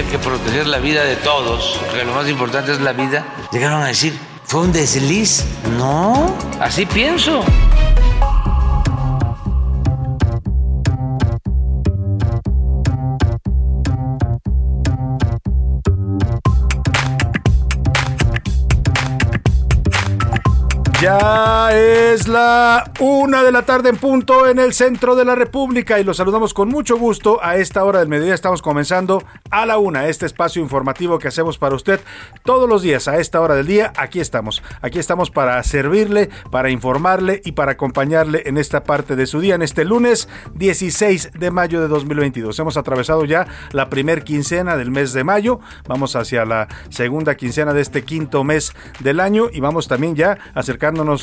Que proteger la vida de todos, que lo más importante es la vida, llegaron a decir, fue un desliz. No, así pienso. Ya es la una de la tarde en punto en el centro de la República y los saludamos con mucho gusto a esta hora del mediodía. Estamos comenzando a la una este espacio informativo que hacemos para usted todos los días a esta hora del día. Aquí estamos, aquí estamos para servirle, para informarle y para acompañarle en esta parte de su día, en este lunes 16 de mayo de 2022. Hemos atravesado ya la primer quincena del mes de mayo, vamos hacia la segunda quincena de este quinto mes del año y vamos también ya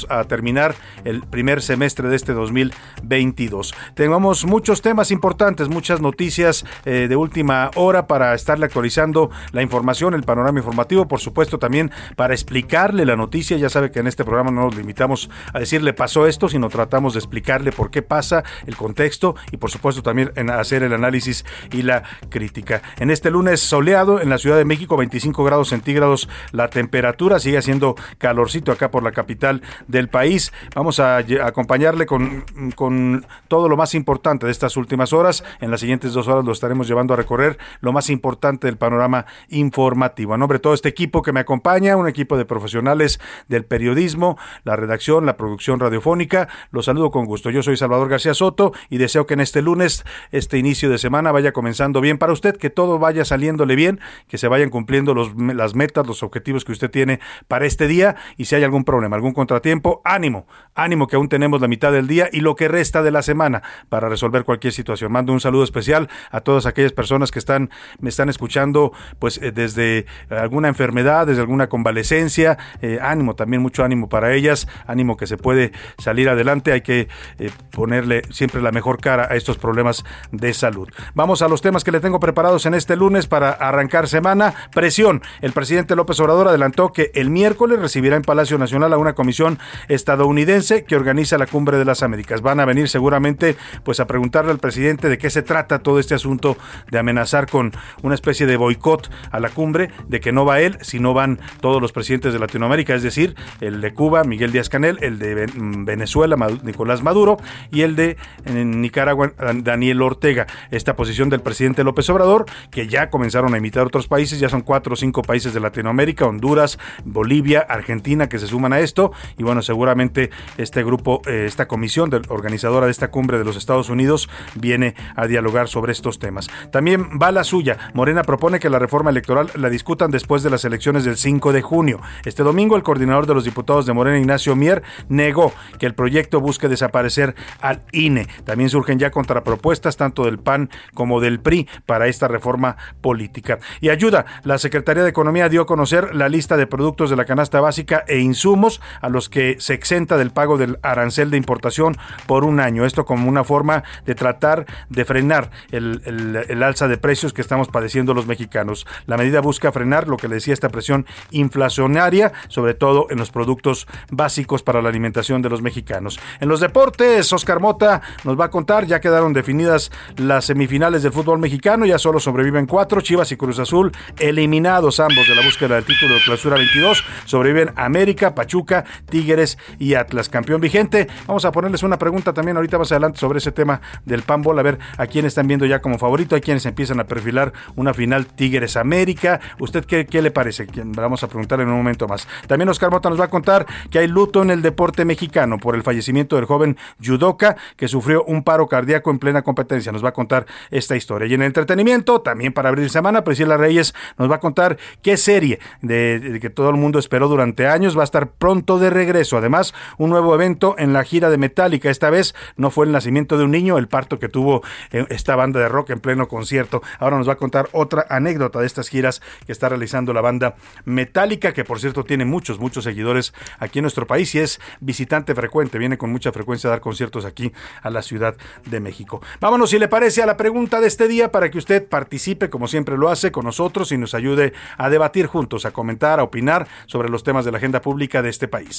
a terminar el primer semestre de este 2022. Tenemos muchos temas importantes, muchas noticias eh, de última hora para estarle actualizando la información, el panorama informativo, por supuesto también para explicarle la noticia. Ya sabe que en este programa no nos limitamos a decirle pasó esto, sino tratamos de explicarle por qué pasa, el contexto y por supuesto también hacer el análisis y la crítica. En este lunes soleado en la Ciudad de México, 25 grados centígrados la temperatura, sigue haciendo calorcito acá por la capital del país. Vamos a, acompañarle con, con todo lo más importante de estas últimas horas. En las siguientes dos horas lo estaremos llevando a recorrer lo más importante del panorama informativo. A nombre de todo este equipo que me acompaña, un equipo de profesionales del periodismo, la redacción, la producción radiofónica, los saludo con gusto. Yo soy Salvador García Soto y deseo que en este lunes, este inicio de semana, vaya comenzando bien para usted, que todo vaya saliéndole bien, que se vayan cumpliendo los, las metas, los objetivos que usted tiene para este día y si hay algún problema, algún contratiempo, ánimo, ánimo que aún tenemos la mitad del día y lo que resta de la semana para resolver cualquier situación. Mando un saludo especial a todas aquellas personas que están me están escuchando pues eh, desde alguna enfermedad, desde alguna convalecencia, eh, ánimo también mucho ánimo para ellas, ánimo que se puede salir adelante, hay que eh, ponerle siempre la mejor cara a estos problemas de salud. Vamos a los temas que le tengo preparados en este lunes para arrancar semana. Presión. El presidente López Obrador adelantó que el miércoles recibirá en Palacio Nacional a una comisión estadounidense que organiza la Cumbre de las Américas. Van a venir seguramente pues a preguntarle al presidente de qué se trata todo este asunto de amenazar con una especie de boicot a la cumbre, de que no va él, sino van todos los presidentes de Latinoamérica, es decir, el de Cuba, Miguel Díaz Canel, el de Ven- Venezuela, Nicolás Maduro, y el de Nicaragua, Daniel Ortega. Esta posición del presidente López Obrador, que ya comenzaron a imitar otros países, ya son cuatro o cinco países de Latinoamérica, Honduras, Bolivia, Argentina, que se suman a esto, y bueno, seguramente este grupo, eh, esta comisión de- organizadora de esta cumbre de los Estados Unidos viene a dialogar sobre estos temas. También va la suya. Morena propone que la reforma electoral la discutan después de las elecciones del 5 de junio. Este domingo, el coordinador de los diputados de Morena, Ignacio Mier, negó que el proyecto busque desaparecer al INE. También surgen ya contrapropuestas tanto del PAN como del PRI para esta reforma política. Y ayuda, la Secretaría de Economía dio a conocer la lista de productos de la canasta básica e insumos los que se exenta del pago del arancel de importación por un año. Esto como una forma de tratar de frenar el, el alza de precios que estamos padeciendo los mexicanos. La medida busca frenar lo que le decía esta presión inflacionaria, sobre todo en los productos básicos para la alimentación de los mexicanos. En los deportes, Oscar Mota nos va a contar, ya quedaron definidas las semifinales del fútbol mexicano, ya solo sobreviven cuatro, Chivas y Cruz Azul, eliminados ambos de la búsqueda del título de clausura 22, sobreviven América, Pachuca, Tigres y Atlas, campeón vigente. Vamos a ponerles una pregunta también ahorita más adelante sobre ese tema del panbol, a ver a quién están viendo ya como favorito, hay quienes empiezan a perfilar una final Tigres América. ¿Usted qué, qué le parece? Vamos a preguntar en un momento más. También Oscar Mota nos va a contar que hay luto en el deporte mexicano por el fallecimiento del joven judoka que sufrió un paro cardíaco en plena competencia. Nos va a contar esta historia. Y en el entretenimiento, también para abrir semana, Priscila Reyes nos va a contar qué serie de, que todo el mundo esperó durante años va a estar pronto de regreso. Además, un nuevo evento en la gira de Metallica. Esta vez no fue el nacimiento de un niño, el parto que tuvo eh, esta banda de rock en pleno concierto. Ahora nos va a contar otra anécdota de estas giras que está realizando la banda Metallica, que por cierto tiene muchos, muchos seguidores aquí en nuestro país y es visitante frecuente, viene con mucha frecuencia a dar conciertos aquí a la Ciudad de México. Vámonos, si le parece, a la pregunta de este día para que usted participe, como siempre lo hace, con nosotros y nos ayude a debatir juntos, a comentar, a opinar sobre los temas de la agenda pública de este país.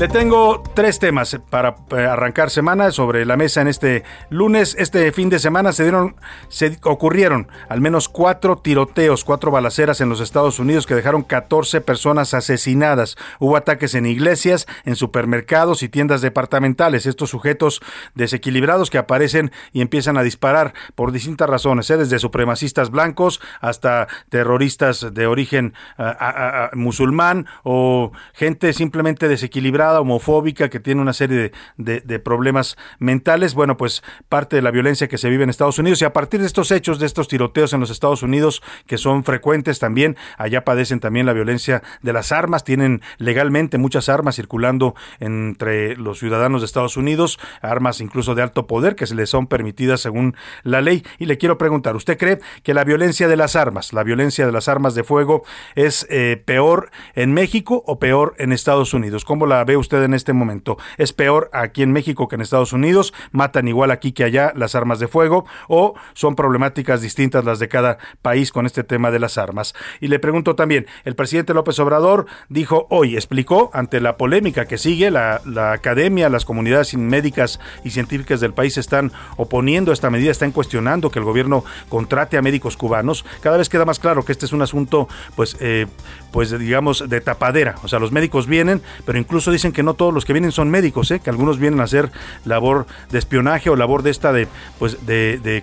Le tengo tres temas para eh, arrancar semana sobre la mesa en este lunes. Este fin de semana se dieron, se ocurrieron al menos cuatro tiroteos, cuatro balaceras en los Estados Unidos que dejaron 14 personas asesinadas. Hubo ataques en iglesias, en supermercados y tiendas departamentales. Estos sujetos desequilibrados que aparecen y empiezan a disparar por distintas razones, ¿eh? desde supremacistas blancos hasta terroristas de origen musulmán o gente simplemente desequilibrada homofóbica, que tiene una serie de, problemas mentales. Bueno, pues parte de la violencia que se vive en Estados Unidos y a partir de estos hechos, de estos tiroteos en los Estados Unidos, que son frecuentes también, allá padecen también la violencia de las armas, tienen legalmente muchas armas circulando entre los ciudadanos de Estados Unidos, armas incluso de alto poder que se les son permitidas según la ley. Y le quiero preguntar, ¿usted cree que la violencia de las armas, la violencia de las armas de fuego es eh, peor en México o peor en Estados Unidos? ¿Cómo la ve usted en este momento? ¿Es peor aquí en México que en Estados Unidos? ¿Matan igual aquí que allá las armas de fuego? ¿O son problemáticas distintas las de cada país con este tema de las armas? Y le pregunto también, el presidente López Obrador dijo hoy, explicó ante la polémica que sigue, la, la academia, las comunidades médicas y científicas del país están oponiendo a esta medida, están cuestionando que el gobierno contrate a médicos cubanos. Cada vez queda más claro que este es un asunto, pues, eh, pues digamos, de tapadera. O sea, los médicos vienen, pero incluso dicen que no todos los que vienen son médicos, ¿eh? que algunos vienen a hacer labor de espionaje o labor de esta de, pues, de,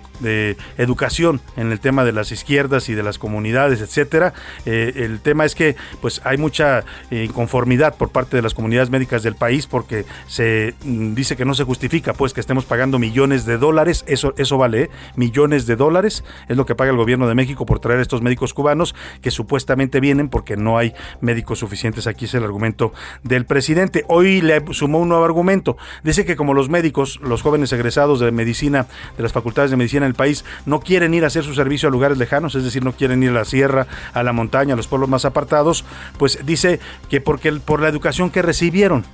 educación en el tema de las izquierdas y de las comunidades, etcétera. Eh, el tema es que pues hay mucha eh, inconformidad por parte de las comunidades médicas del país porque se mm, dice que no se justifica pues que estemos pagando millones de dólares, eso, eso vale, millones de dólares es lo que paga el gobierno de México por traer estos médicos cubanos que supuestamente vienen porque no hay médicos suficientes. Aquí es el argumento del presidente. Hoy le sumó un nuevo argumento. Dice que como los médicos, los jóvenes egresados de medicina, de las facultades de medicina en el país, no quieren ir a hacer su servicio a lugares lejanos, es decir, no quieren ir a la sierra, a la montaña, a los pueblos más apartados, pues dice que porque por la educación que recibieron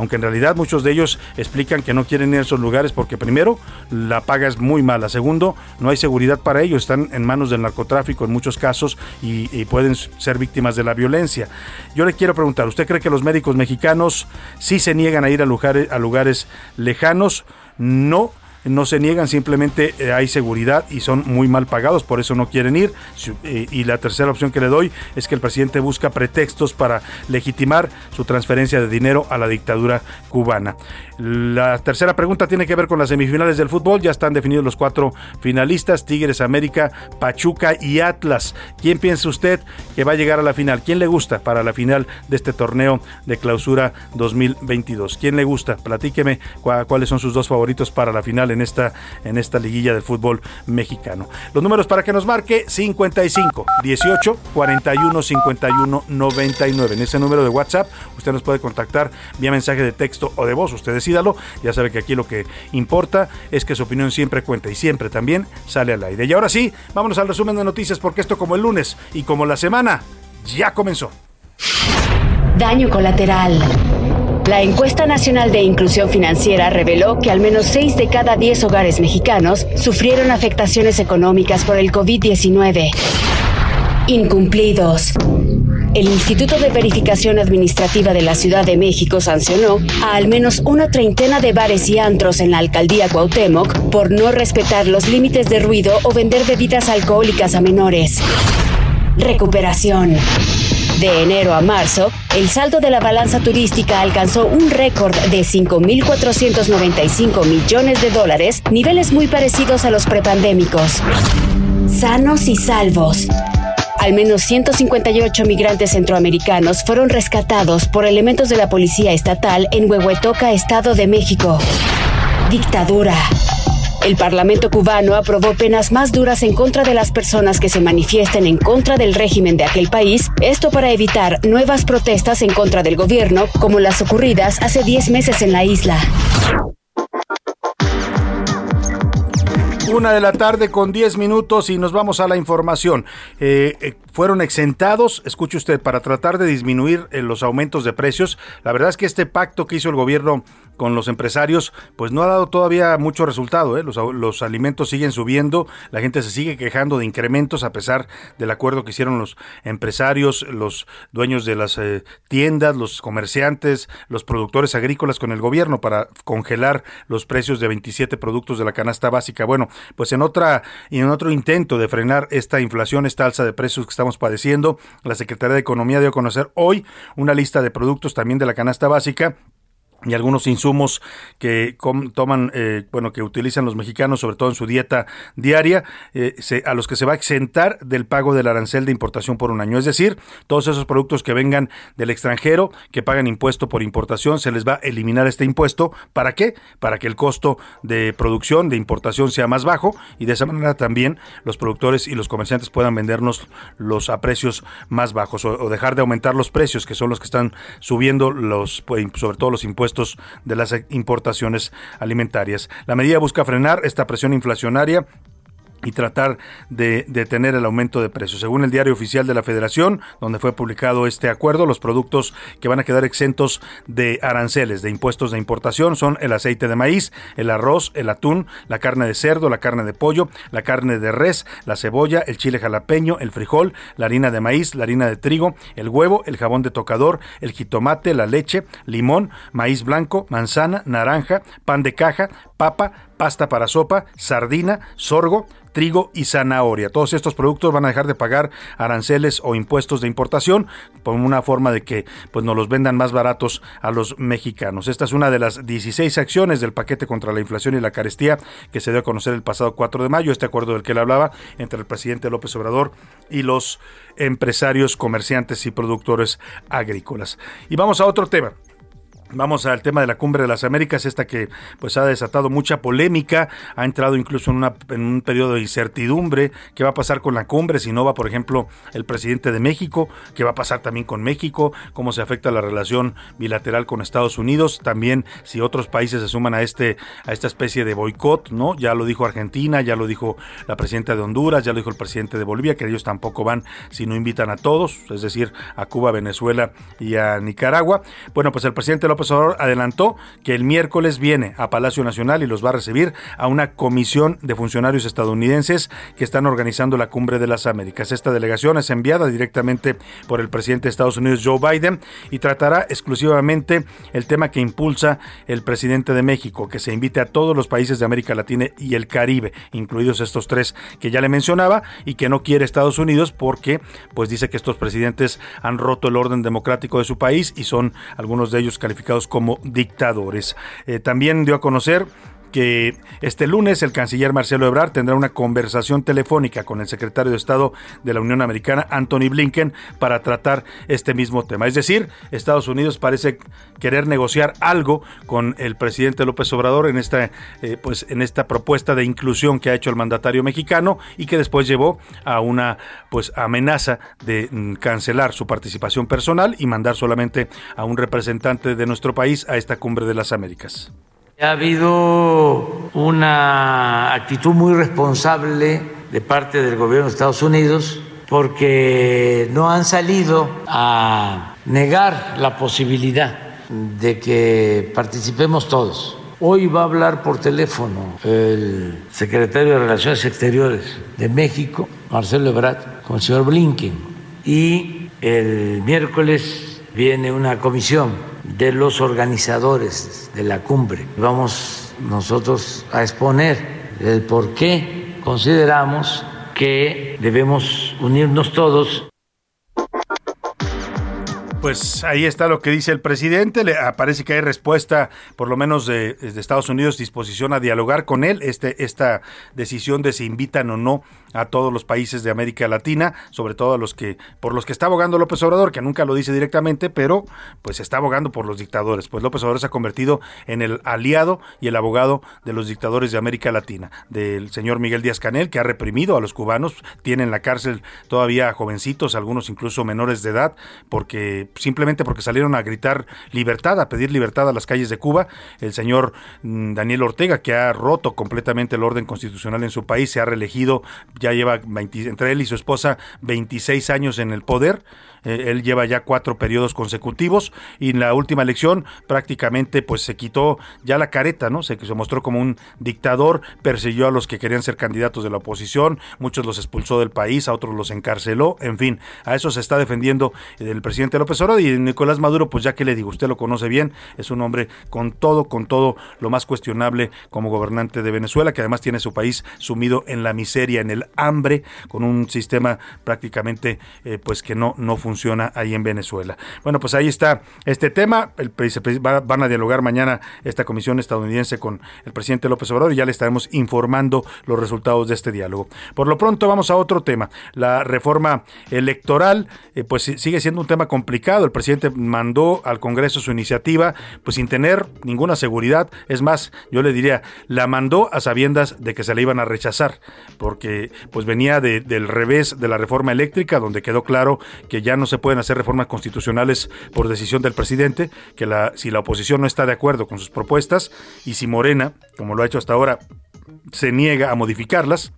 aunque en realidad muchos de ellos explican que no quieren ir a esos lugares porque primero la paga es muy mala, segundo no hay seguridad para ellos, están en manos del narcotráfico en muchos casos y, pueden ser víctimas de la violencia. Yo le quiero preguntar, ¿usted cree que los médicos mexicanos sí se niegan a ir a lugares, a lugares lejanos? No, no se niegan, simplemente eh, hay seguridad y son muy mal pagados, por eso no quieren ir. Eh, y la tercera opción que le doy es que el presidente busca pretextos para legitimar su transferencia de dinero a la dictadura cubana. La tercera pregunta tiene que ver con las semifinales del fútbol. Ya están definidos los cuatro finalistas, Tigres, América, Pachuca y Atlas. ¿Quién piensa usted que va a llegar a la final? ¿Quién le gusta para la final de este torneo de clausura 2022? ¿Quién le gusta? Platíqueme cuáles son sus dos favoritos para la final en esta, en esta liguilla del fútbol mexicano. Los números para que nos marque 55 18 41 51 99. En ese número de WhatsApp usted nos puede contactar vía mensaje de texto o de voz. Usted ya sabe que aquí lo que importa es que su opinión siempre cuenta y siempre también sale al aire. Y ahora sí, vámonos al resumen de noticias porque esto como el lunes y como la semana ya comenzó. Daño colateral. La encuesta nacional de inclusión financiera reveló que al menos 6 de cada 10 hogares mexicanos sufrieron afectaciones económicas por el COVID-19. Incumplidos. El Instituto de Verificación Administrativa de la Ciudad de México sancionó a al menos una treintena de bares y antros en la alcaldía Cuauhtémoc por no respetar los límites de ruido o vender bebidas alcohólicas a menores. Recuperación. De enero a marzo, el saldo de la balanza turística alcanzó un récord de 5.495 millones de dólares, niveles muy parecidos a los prepandémicos. Sanos y salvos. Al menos 158 migrantes centroamericanos fueron rescatados por elementos de la Policía Estatal en Huehuetoca, Estado de México. Dictadura. El Parlamento cubano aprobó penas más duras en contra de las personas que se manifiesten en contra del régimen de aquel país, esto para evitar nuevas protestas en contra del gobierno, como las ocurridas hace 10 meses en la isla. Una de la tarde con 10 minutos y nos vamos a la información. Eh, eh, fueron exentados, escuche usted, para tratar de disminuir eh, los aumentos de precios. La verdad es que este pacto que hizo el gobierno con los empresarios, pues no ha dado todavía mucho resultado. ¿eh? Los, alimentos siguen subiendo, la gente se sigue quejando de incrementos a pesar del acuerdo que hicieron los empresarios, los dueños de las eh, tiendas, los comerciantes, los productores agrícolas con el gobierno para congelar los precios de 27 productos de la canasta básica. Bueno, pues en otra en otro intento de frenar esta inflación, esta alza de precios que estamos padeciendo, la Secretaría de Economía dio a conocer hoy una lista de productos también de la canasta básica y algunos insumos que toman, eh, bueno, que utilizan los mexicanos, sobre todo en su dieta diaria, eh, a los que se va a exentar del pago del arancel de importación por un año. Es decir, todos esos productos que vengan del extranjero, que pagan impuesto por importación, se les va a eliminar este impuesto. ¿Para qué? Para que el costo de producción, de importación sea más bajo y de esa manera también los productores y los comerciantes puedan vendernos los a precios más bajos o, o dejar de aumentar los precios, que son los que están subiendo los, pues, sobre todo los impuestos de las importaciones alimentarias. La medida busca frenar esta presión inflacionaria y tratar de detener el aumento de precios. Según el diario oficial de la Federación, donde fue publicado este acuerdo, los productos que van a quedar exentos de aranceles, de impuestos de importación, son el aceite de maíz, el arroz, el atún, la carne de cerdo, la carne de pollo, la carne de res, la cebolla, el chile jalapeño, el frijol, la harina de maíz, la harina de trigo, el huevo, el jabón de tocador, el jitomate, la leche, limón, maíz blanco, manzana, naranja, pan de caja, papa, pasta para sopa, sardina, sorgo, trigo y zanahoria. Todos estos productos van a dejar de pagar aranceles o impuestos de importación por una forma de que pues nos los vendan más baratos a los mexicanos. Esta es una de las 16 acciones del paquete contra la inflación y la carestía que se dio a conocer el pasado 4 de mayo, este acuerdo del que él hablaba entre el presidente López Obrador y los empresarios, comerciantes y productores agrícolas. Y vamos a otro tema. Vamos al tema de la cumbre de las Américas, esta que pues ha desatado mucha polémica, ha entrado incluso en, una, en un periodo de incertidumbre, qué va a pasar con la cumbre, si no va, por ejemplo, el presidente de México, qué va a pasar también con México, cómo se afecta la relación bilateral con Estados Unidos, también si otros países se suman a este a esta especie de boicot, ¿no? Ya lo dijo Argentina, ya lo dijo la presidenta de Honduras, ya lo dijo el presidente de Bolivia, que ellos tampoco van si no invitan a todos, es decir, a Cuba, Venezuela y a Nicaragua. Bueno, pues el presidente López adelantó que el miércoles viene a Palacio Nacional y los va a recibir a una comisión de funcionarios estadounidenses que están organizando la Cumbre de las Américas. Esta delegación es enviada directamente por el presidente de Estados Unidos, Joe Biden, y tratará exclusivamente el tema que impulsa el presidente de México, que se invite a todos los países de América Latina y el Caribe, incluidos estos tres que ya le mencionaba, y que no quiere Estados Unidos porque pues dice que estos presidentes han roto el orden democrático de su país y son algunos de ellos calificados como dictadores. Eh, también dio a conocer que este lunes el canciller Marcelo Ebrard tendrá una conversación telefónica con el secretario de Estado de la Unión Americana, Anthony Blinken, para tratar este mismo tema. Es decir, Estados Unidos parece querer negociar algo con el presidente López Obrador en esta, eh, pues, en esta propuesta de inclusión que ha hecho el mandatario mexicano y que después llevó a una pues, amenaza de mm, cancelar su participación personal y mandar solamente a un representante de nuestro país a esta cumbre de las Américas. Ha habido una actitud muy responsable de parte del gobierno de Estados Unidos porque no han salido a negar la posibilidad de que participemos todos. Hoy va a hablar por teléfono el secretario de Relaciones Exteriores de México, Marcelo Ebrard, con el señor Blinken. Y el miércoles viene una comisión de los organizadores de la cumbre. Vamos nosotros a exponer el por qué consideramos que debemos unirnos todos pues ahí está lo que dice el presidente. Le parece que hay respuesta, por lo menos de, de, Estados Unidos, disposición a dialogar con él. Este, esta decisión de si invitan o no a todos los países de América Latina, sobre todo a los que por los que está abogando López Obrador, que nunca lo dice directamente, pero pues está abogando por los dictadores. Pues López Obrador se ha convertido en el aliado y el abogado de los dictadores de América Latina, del señor Miguel Díaz Canel, que ha reprimido a los cubanos, tiene en la cárcel todavía jovencitos, algunos incluso menores de edad, porque simplemente porque salieron a gritar libertad, a pedir libertad a las calles de Cuba. El señor mm, Daniel Ortega, que ha roto completamente el orden constitucional en su país, se ha reelegido ya lleva 20, entre él y su esposa 26 años en el poder eh, él lleva ya cuatro periodos consecutivos y en la última elección prácticamente pues se quitó ya la careta, ¿no? Se, se mostró como un dictador, persiguió a los que querían ser candidatos de la oposición, muchos los expulsó del país, a otros los encarceló, en fin, a eso se está defendiendo el presidente López Obrador y Nicolás Maduro, pues ya que le digo, usted lo conoce bien, es un hombre con todo, con todo lo más cuestionable como gobernante de Venezuela, que además tiene su país sumido en la miseria, en el hambre, con un sistema prácticamente eh, pues que no, no funciona ahí en Venezuela. Bueno, pues ahí está este tema. El, van a dialogar mañana esta comisión estadounidense con el presidente López Obrador y ya le estaremos informando los resultados de este diálogo. Por lo pronto vamos a otro tema. La reforma electoral, eh, pues sigue siendo un tema complicado. El presidente mandó al Congreso su iniciativa, pues sin tener ninguna seguridad. Es más, yo le diría, la mandó a sabiendas de que se la iban a rechazar, porque pues venía del revés de la reforma eléctrica, donde quedó claro que ya no se pueden hacer reformas constitucionales por decisión del presidente, que la, si la oposición no está de acuerdo con sus propuestas y si Morena, como lo ha hecho hasta ahora, se niega a modificarlas,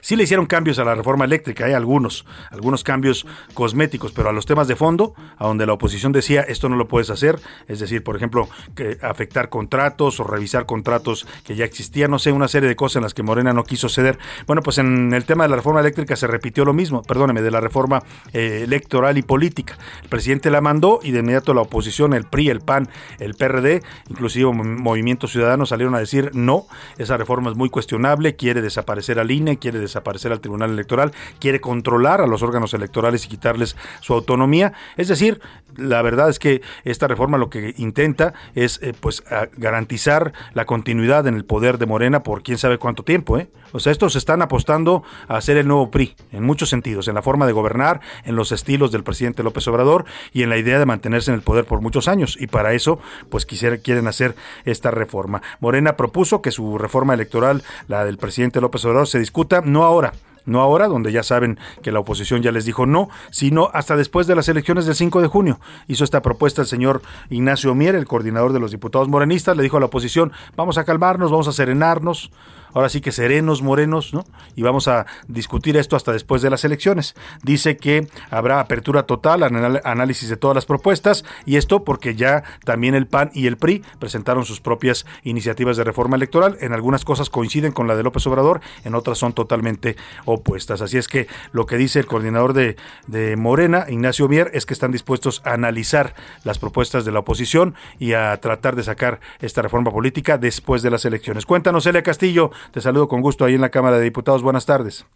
Sí le hicieron cambios a la reforma eléctrica, hay algunos, algunos cambios cosméticos, pero a los temas de fondo, a donde la oposición decía esto no lo puedes hacer, es decir, por ejemplo, que afectar contratos o revisar contratos que ya existían, no sé, una serie de cosas en las que Morena no quiso ceder. Bueno, pues en el tema de la reforma eléctrica se repitió lo mismo, perdóneme, de la reforma eh, electoral y política. El presidente la mandó y de inmediato la oposición, el PRI, el PAN, el PRD, inclusive Movimiento Ciudadano salieron a decir no, esa reforma es muy cuestionable, quiere desaparecer al INE, quiere desaparecer desaparecer al Tribunal Electoral, quiere controlar a los órganos electorales y quitarles su autonomía. Es decir, la verdad es que esta reforma lo que intenta es eh, pues garantizar la continuidad en el poder de Morena por quién sabe cuánto tiempo. ¿eh? O sea, estos están apostando a ser el nuevo PRI en muchos sentidos, en la forma de gobernar, en los estilos del presidente López Obrador y en la idea de mantenerse en el poder por muchos años. Y para eso, pues quisiera, quieren hacer esta reforma. Morena propuso que su reforma electoral, la del presidente López Obrador, se discuta no ahora, no ahora, donde ya saben que la oposición ya les dijo no, sino hasta después de las elecciones del 5 de junio. Hizo esta propuesta el señor Ignacio Mier, el coordinador de los diputados morenistas, le dijo a la oposición, vamos a calmarnos, vamos a serenarnos, ahora sí que serenos, morenos, ¿no? Y vamos a discutir esto hasta después de las elecciones. Dice que habrá apertura total, análisis de todas las propuestas, y esto porque ya también el PAN y el PRI presentaron sus propias iniciativas de reforma electoral. En algunas cosas coinciden con la de López Obrador, en otras son totalmente opuestas. Así es que lo que dice el coordinador de, de Morena, Ignacio Mier, es que están dispuestos a analizar las propuestas de la oposición y a tratar de sacar esta reforma política después de las elecciones. Cuéntanos, Elia Castillo, te saludo con gusto ahí en la Cámara de Diputados. Buenas tardes.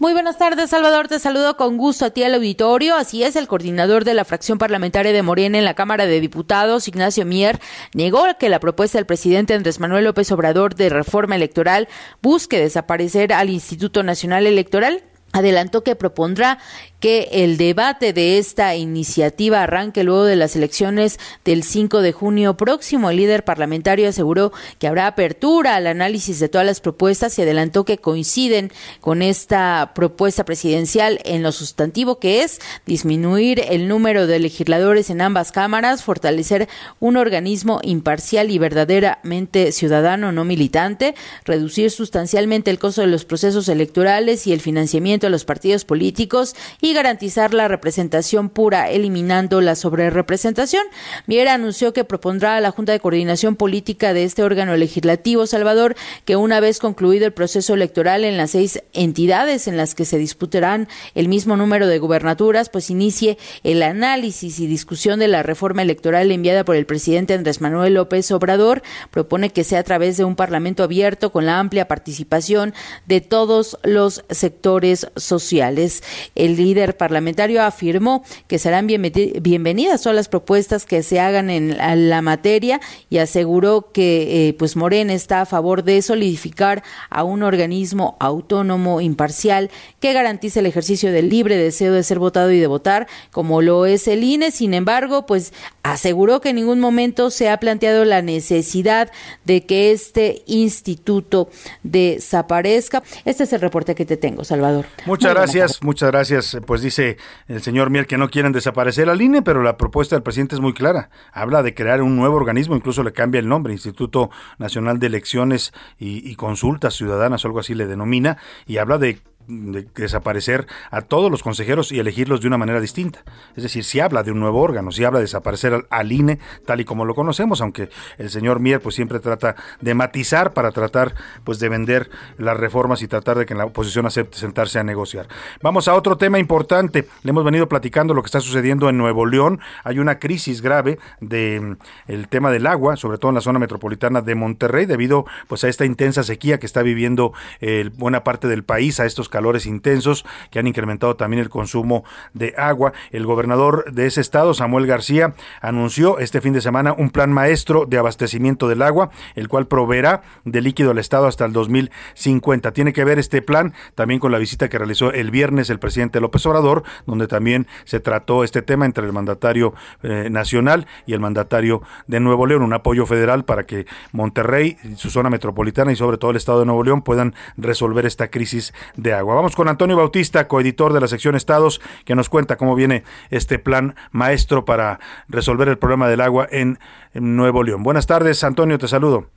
Muy buenas tardes, Salvador. Te saludo con gusto a ti al auditorio. Así es, el coordinador de la fracción parlamentaria de Morena en la Cámara de Diputados, Ignacio Mier, negó que la propuesta del presidente Andrés Manuel López Obrador de reforma electoral busque desaparecer al Instituto Nacional Electoral. Adelantó que propondrá que el debate de esta iniciativa arranque luego de las elecciones del 5 de junio próximo. El líder parlamentario aseguró que habrá apertura al análisis de todas las propuestas y adelantó que coinciden con esta propuesta presidencial en lo sustantivo que es disminuir el número de legisladores en ambas cámaras, fortalecer un organismo imparcial y verdaderamente ciudadano, no militante, reducir sustancialmente el costo de los procesos electorales y el financiamiento de los partidos políticos y garantizar la representación pura, eliminando la sobrerepresentación. Miera anunció que propondrá a la Junta de Coordinación Política de este órgano legislativo, Salvador, que una vez concluido el proceso electoral en las seis entidades en las que se disputarán el mismo número de gubernaturas, pues inicie el análisis y discusión de la reforma electoral enviada por el presidente Andrés Manuel López Obrador. Propone que sea a través de un parlamento abierto con la amplia participación de todos los sectores sociales. El líder parlamentario afirmó que serán bienvenidas todas las propuestas que se hagan en la materia y aseguró que eh, pues Morena está a favor de solidificar a un organismo autónomo, imparcial, que garantice el ejercicio del libre deseo de ser votado y de votar, como lo es el INE. Sin embargo, pues aseguró que en ningún momento se ha planteado la necesidad de que este instituto desaparezca. Este es el reporte que te tengo, Salvador. Muchas gracias, muchas gracias. Pues dice el señor Mier que no quieren desaparecer al INE, pero la propuesta del presidente es muy clara. Habla de crear un nuevo organismo, incluso le cambia el nombre, Instituto Nacional de Elecciones y, y Consultas Ciudadanas, o algo así le denomina, y habla de desaparecer a todos los consejeros y elegirlos de una manera distinta. Es decir, si habla de un nuevo órgano, si habla de desaparecer al, INE tal y como lo conocemos, aunque el señor Mier pues siempre trata de matizar para tratar pues de vender las reformas y tratar de que la oposición acepte sentarse a negociar. Vamos a otro tema importante. Le hemos venido platicando lo que está sucediendo en Nuevo León. Hay una crisis grave de mm, el tema del agua, sobre todo en la zona metropolitana de Monterrey, debido pues a esta intensa sequía que está viviendo eh, buena parte del país, a estos calores intensos que han incrementado también el consumo de agua. El gobernador de ese estado, Samuel García, anunció este fin de semana un plan maestro de abastecimiento del agua, el cual proveerá de líquido al estado hasta el 2050. Tiene que ver este plan también con la visita que realizó el viernes el presidente López Obrador, donde también se trató este tema entre el mandatario eh, nacional y el mandatario de Nuevo León, un apoyo federal para que Monterrey, su zona metropolitana y sobre todo el estado de Nuevo León puedan resolver esta crisis de agua. Vamos con Antonio Bautista, coeditor de la sección Estados, que nos cuenta cómo viene este plan maestro para resolver el problema del agua en Nuevo León. Buenas tardes, Antonio, te saludo.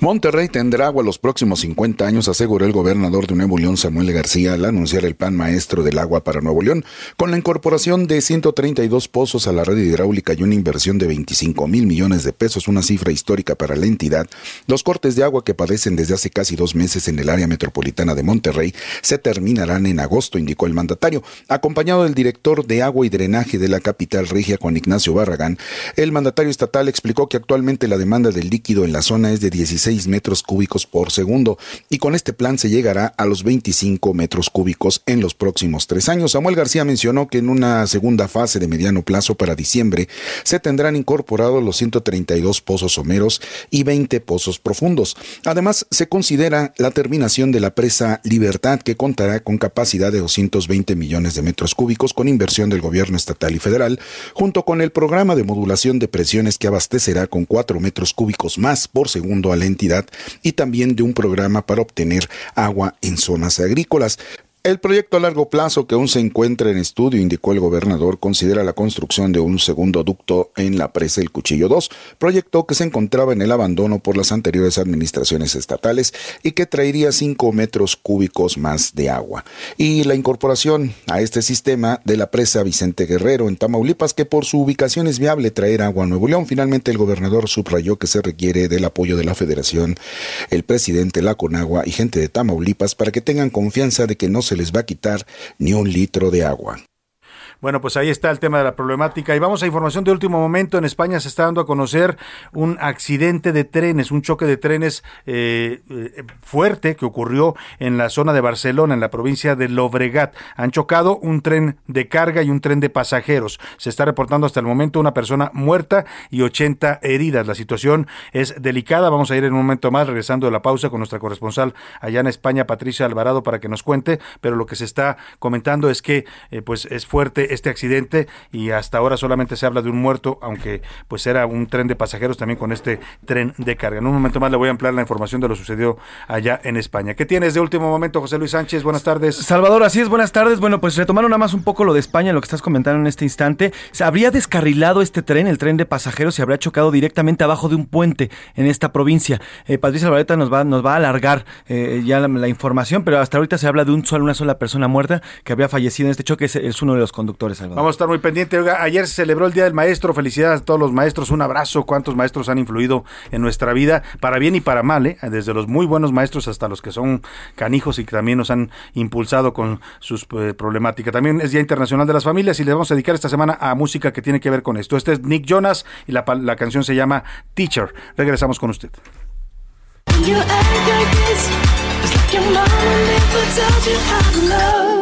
Monterrey tendrá agua los próximos 50 años, aseguró el gobernador de Nuevo León, Samuel García, al anunciar el plan maestro del agua para Nuevo León, con la incorporación de 132 pozos a la red hidráulica y una inversión de 25 mil millones de pesos, una cifra histórica para la entidad. Los cortes de agua que padecen desde hace casi dos meses en el área metropolitana de Monterrey se terminarán en agosto, indicó el mandatario. Acompañado del director de agua y drenaje de la capital regia, Juan Ignacio Barragán, el mandatario estatal explicó que actualmente la demanda del líquido en la zona es de 16 metros cúbicos por segundo y con este plan se llegará a los 25 metros cúbicos en los próximos tres años. Samuel García mencionó que en una segunda fase de mediano plazo para diciembre se tendrán incorporados los 132 pozos someros y 20 pozos profundos. Además, se considera la terminación de la presa Libertad que contará con capacidad de 220 millones de metros cúbicos con inversión del gobierno estatal y federal, junto con el programa de modulación de presiones que abastecerá con 4 metros cúbicos más por segundo al y también de un programa para obtener agua en zonas agrícolas. El proyecto a largo plazo que aún se encuentra en estudio, indicó el gobernador, considera la construcción de un segundo ducto en la presa El Cuchillo 2, proyecto que se encontraba en el abandono por las anteriores administraciones estatales y que traería 5 metros cúbicos más de agua. Y la incorporación a este sistema de la presa Vicente Guerrero en Tamaulipas, que por su ubicación es viable traer agua a Nuevo León. Finalmente el gobernador subrayó que se requiere del apoyo de la federación, el presidente, la Conagua y gente de Tamaulipas para que tengan confianza de que no se les va a quitar ni un litro de agua. Bueno, pues ahí está el tema de la problemática. Y vamos a información de último momento. En España se está dando a conocer un accidente de trenes, un choque de trenes eh, eh, fuerte que ocurrió en la zona de Barcelona, en la provincia de Lobregat. Han chocado un tren de carga y un tren de pasajeros. Se está reportando hasta el momento una persona muerta y 80 heridas. La situación es delicada. Vamos a ir en un momento más, regresando de la pausa, con nuestra corresponsal allá en España, Patricia Alvarado, para que nos cuente. Pero lo que se está comentando es que eh, pues es fuerte este accidente y hasta ahora solamente se habla de un muerto, aunque pues era un tren de pasajeros también con este tren de carga. En un momento más le voy a ampliar la información de lo sucedió allá en España. ¿Qué tienes de último momento, José Luis Sánchez? Buenas tardes. Salvador, así es, buenas tardes. Bueno, pues retomando nada más un poco lo de España, lo que estás comentando en este instante. Se habría descarrilado este tren, el tren de pasajeros, se habría chocado directamente abajo de un puente en esta provincia. Eh, Patricia Alvareta nos va, nos va a alargar eh, ya la, información, pero hasta ahorita se habla de un solo, una sola persona muerta que habría fallecido en este choque, es uno de los conductores. Vamos a estar muy pendientes. ayer se celebró el Día del Maestro. Felicidades a todos los maestros. Un abrazo. Cuántos maestros han influido en nuestra vida, para bien y para mal, ¿eh? desde los muy buenos maestros hasta los que son canijos y que también nos han impulsado con sus eh, problemáticas. También es Día Internacional de las Familias y le vamos a dedicar esta semana a música que tiene que ver con esto. Este es Nick Jonas y la, la canción se llama Teacher. Regresamos con usted. You. You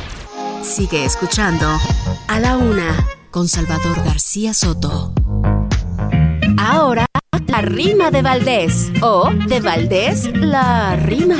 Sigue escuchando A la Una con Salvador García Soto. Ahora, la rima de Valdés. O de Valdés, la rima.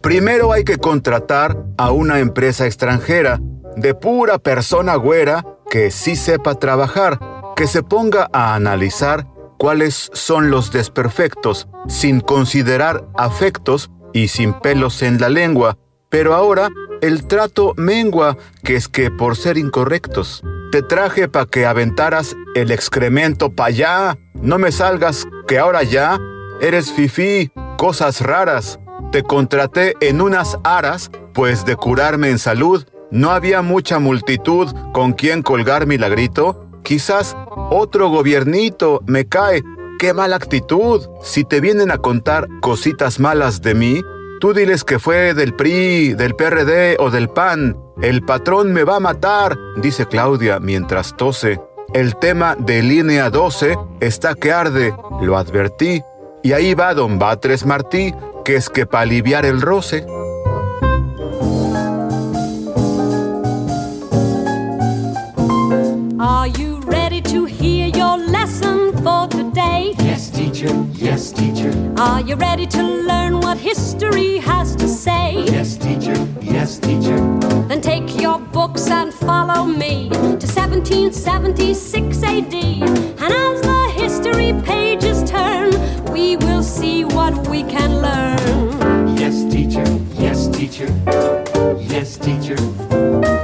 Primero hay que contratar a una empresa extranjera, de pura persona güera, que sí sepa trabajar, que se ponga a analizar cuáles son los desperfectos, sin considerar afectos y sin pelos en la lengua. Pero ahora el trato mengua, que es que por ser incorrectos. Te traje pa' que aventaras el excremento pa' allá. No me salgas, que ahora ya eres fifí, cosas raras. Te contraté en unas aras, pues de curarme en salud no había mucha multitud con quien colgar milagrito. Quizás otro gobiernito me cae. ¡Qué mala actitud! Si te vienen a contar cositas malas de mí, Tú diles que fue del PRI, del PRD o del PAN. El patrón me va a matar, dice Claudia mientras tose. El tema de línea 12 está que arde, lo advertí. Y ahí va don Batres Martí, que es que para aliviar el roce. Yes, teacher. Yes, teacher. Are you ready to learn what history has to say? Yes, teacher. Yes, teacher. Then take your books and follow me to 1776 AD. And as the history pages turn, we will see what we can learn. Yes, teacher. Yes, teacher. Yes, teacher.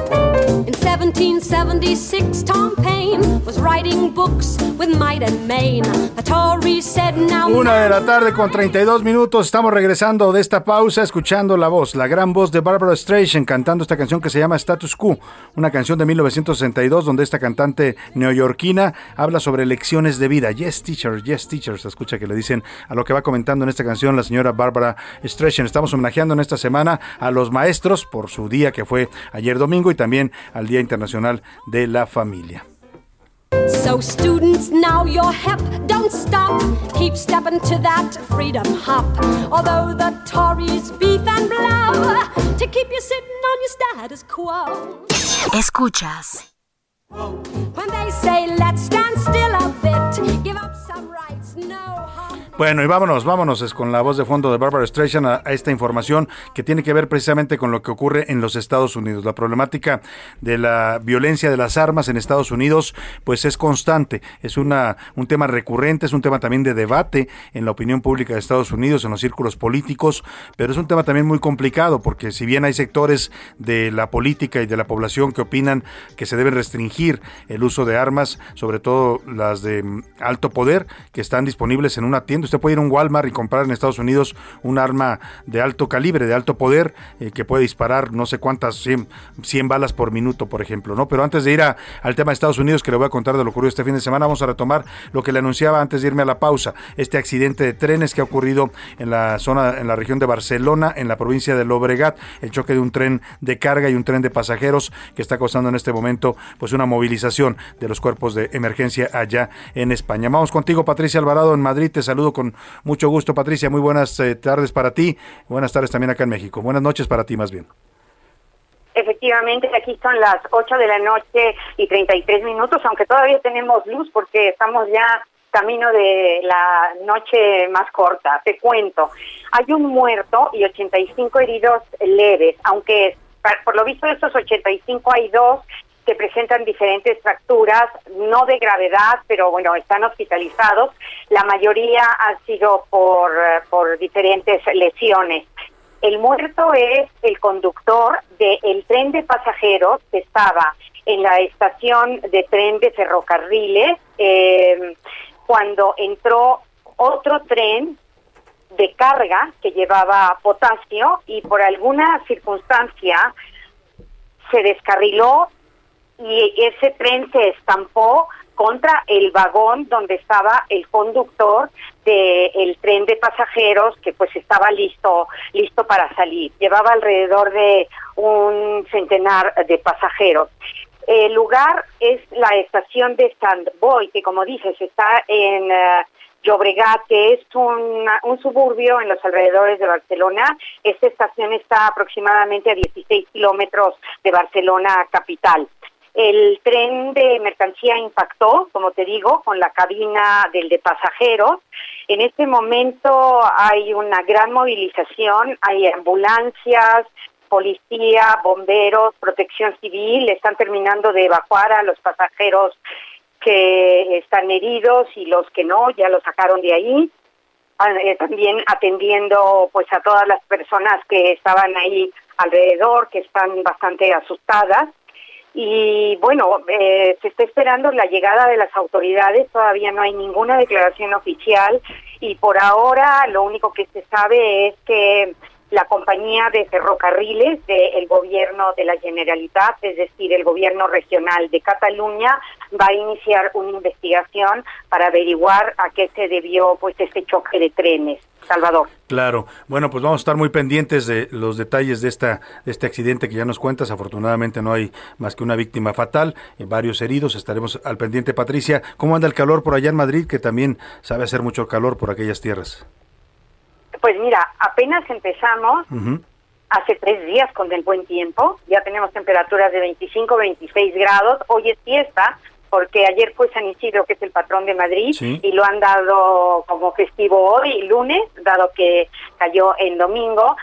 In 1776, Tom Paine was writing books with might and main. The Tories said now. Una de la tarde con 32 minutos. Estamos regresando de esta pausa escuchando la voz, la gran voz de Barbara Streisand cantando esta canción que se llama Status Quo, una canción de 1962 donde esta cantante neoyorquina habla sobre lecciones de vida. Yes, teacher, yes, teacher. Se escucha que le dicen a lo que va comentando en esta canción la señora Barbara Streisand. Estamos homenajeando en esta semana a los maestros por su día que fue ayer domingo y también al Día Internacional de la Familia. So, students, now your hep, don't stop. Keep stepping to that freedom hop. Although the Tories beef and blow, to keep you sitting on your status quo. Escuchas. When they say, let's stand still a bit, give up some rights, no. Bueno, y vámonos, vámonos es con la voz de fondo de Barbara Streisand a, a esta información que tiene que ver precisamente con lo que ocurre en los Estados Unidos. La problemática de la violencia de las armas en Estados Unidos, pues es constante, es una un tema recurrente, es un tema también de debate en la opinión pública de Estados Unidos, en los círculos políticos, pero es un tema también muy complicado porque si bien hay sectores de la política y de la población que opinan que se debe restringir el uso de armas, sobre todo las de mm, alto poder que están disponibles en una tienda. Usted puede ir a un Walmart y comprar en Estados Unidos un arma de alto calibre, de alto poder, eh, que puede disparar no sé cuántas, 100, 100 balas por minuto, por ejemplo, ¿no? Pero antes de ir a- al tema de Estados Unidos, que le voy a contar de lo ocurrido este fin de semana, vamos a retomar lo que le anunciaba antes de irme a la pausa, este accidente de trenes que ha ocurrido en la zona, en la región de Barcelona, en la provincia de Lobregat, el choque de un tren de carga y un tren de pasajeros que está causando en este momento pues una movilización de los cuerpos de emergencia allá en España. Vamos contigo, Patricia Alvarado, en Madrid. Te saludo con mucho gusto, Patricia. Muy buenas eh, tardes para ti. Buenas tardes también acá en México. Buenas noches para ti, más bien. Efectivamente, aquí son las 8 de la noche y 33 minutos, aunque todavía tenemos luz porque estamos ya camino de la noche más corta. Te cuento, hay un muerto y 85 heridos leves, aunque por lo visto de estos 85 hay dos que presentan diferentes fracturas, no de gravedad, pero bueno, están hospitalizados. La mayoría han sido por, por diferentes lesiones. El muerto es el conductor del tren de pasajeros que estaba en la estación de tren de ferrocarriles eh, cuando entró otro tren de carga que llevaba potasio y por alguna circunstancia se descarriló y ese tren se estampó contra el vagón donde estaba el conductor del tren de pasajeros que pues estaba listo listo para salir llevaba alrededor de un centenar de pasajeros el lugar es la estación de Sandboy que como dices está en eh, Llobregat, que es una- un suburbio en los alrededores de Barcelona. Esta estación está aproximadamente a 16 kilómetros de Barcelona capital. El tren de mercancía impactó, como te digo, con la cabina del de pasajeros. En este momento hay una gran movilización, hay ambulancias, policía, bomberos, protección civil, están terminando de evacuar a los pasajeros que están heridos y los que no, ya los sacaron de ahí. Ah, eh, También atendiendo pues a todas las personas que estaban ahí alrededor, que están bastante asustadas. Y bueno, eh, se está esperando la llegada de las autoridades, todavía no hay ninguna declaración oficial y por ahora lo único que se sabe es que la compañía de ferrocarriles del gobierno de la Generalitat, es decir, el gobierno regional de Cataluña, va a iniciar una investigación para averiguar a qué se debió pues este choque de trenes. Salvador. Claro. Bueno, pues vamos a estar muy pendientes de los detalles de esta de este accidente que ya nos cuentas. Afortunadamente no hay más que una víctima fatal, y varios heridos. Estaremos al pendiente, Patricia. ¿Cómo anda el calor por allá en Madrid? Que también sabe hacer mucho calor por aquellas tierras. Pues mira, apenas empezamos hace tres días con el buen tiempo, ya tenemos temperaturas de 25, 26 grados, hoy es fiesta porque ayer fue San Isidro, que es el patrón de Madrid, Sí. y lo han dado como festivo hoy, lunes, dado que cayó en domingo.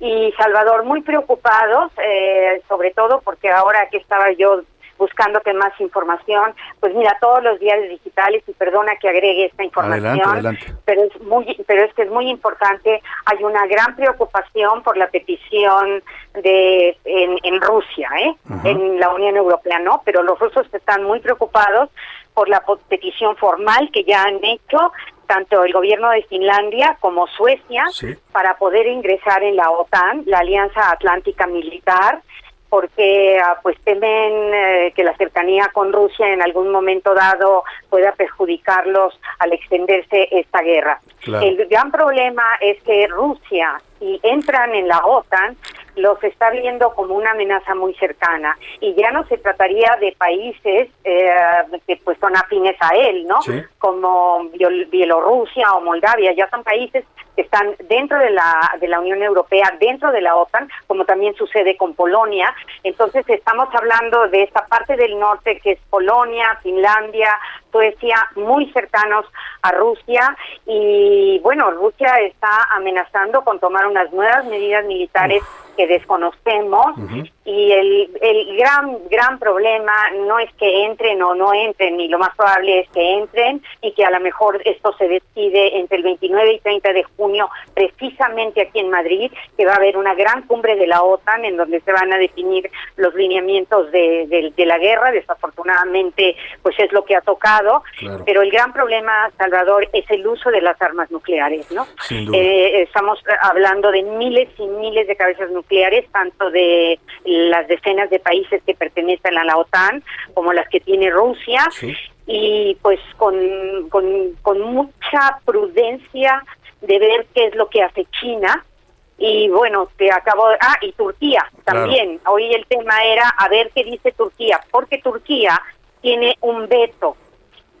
Y Salvador, muy preocupados, eh, sobre todo porque ahora que estaba yo buscándote más información, pues mira, todos los diarios digitales, y perdona que agregue esta información, Adelante, adelante. pero es muy pero es que es muy importante. Hay una gran preocupación por la petición de en, en Rusia ¿eh? En la Unión Europea no pero los rusos están muy preocupados por la petición formal que ya han hecho tanto el gobierno de Finlandia como Suecia para poder ingresar en la OTAN la Alianza Atlántica Militar porque ah, pues temen eh, que la cercanía con Rusia en algún momento dado pueda perjudicarlos al extenderse esta guerra. Claro. El gran problema es que Rusia, si entran en la OTAN, los está viendo como una amenaza muy cercana y ya no se trataría de países eh, que pues son afines a él, ¿no? Sí. Como Biel- Bielorrusia o Moldavia, ya son países que están dentro de la, de la Unión Europea, dentro de la OTAN, como también sucede con Polonia. Entonces estamos hablando de esta parte del norte que es Polonia, Finlandia, Suecia, muy cercanos a Rusia y bueno, Rusia está amenazando con tomar unas nuevas medidas militares que desconocemos y el, el gran gran problema no es que entren o no entren y lo más probable es que entren y que a lo mejor esto se decide entre el 29 y 30 de junio precisamente aquí en Madrid que va a haber una gran cumbre de la OTAN en donde se van a definir los lineamientos de, de- de la guerra. Desafortunadamente pues es lo que ha tocado. Claro. pero el gran problema Salvador es el uso de las armas nucleares no eh, estamos hablando de miles y miles de cabezas nucleares, tanto de las decenas de países que pertenecen a la OTAN como las que tiene Rusia. Y pues con, con, con mucha prudencia de ver qué es lo que hace China. Y bueno, te acabo de... Ah, y Turquía también. Hoy el tema era a ver qué dice Turquía, porque Turquía tiene un veto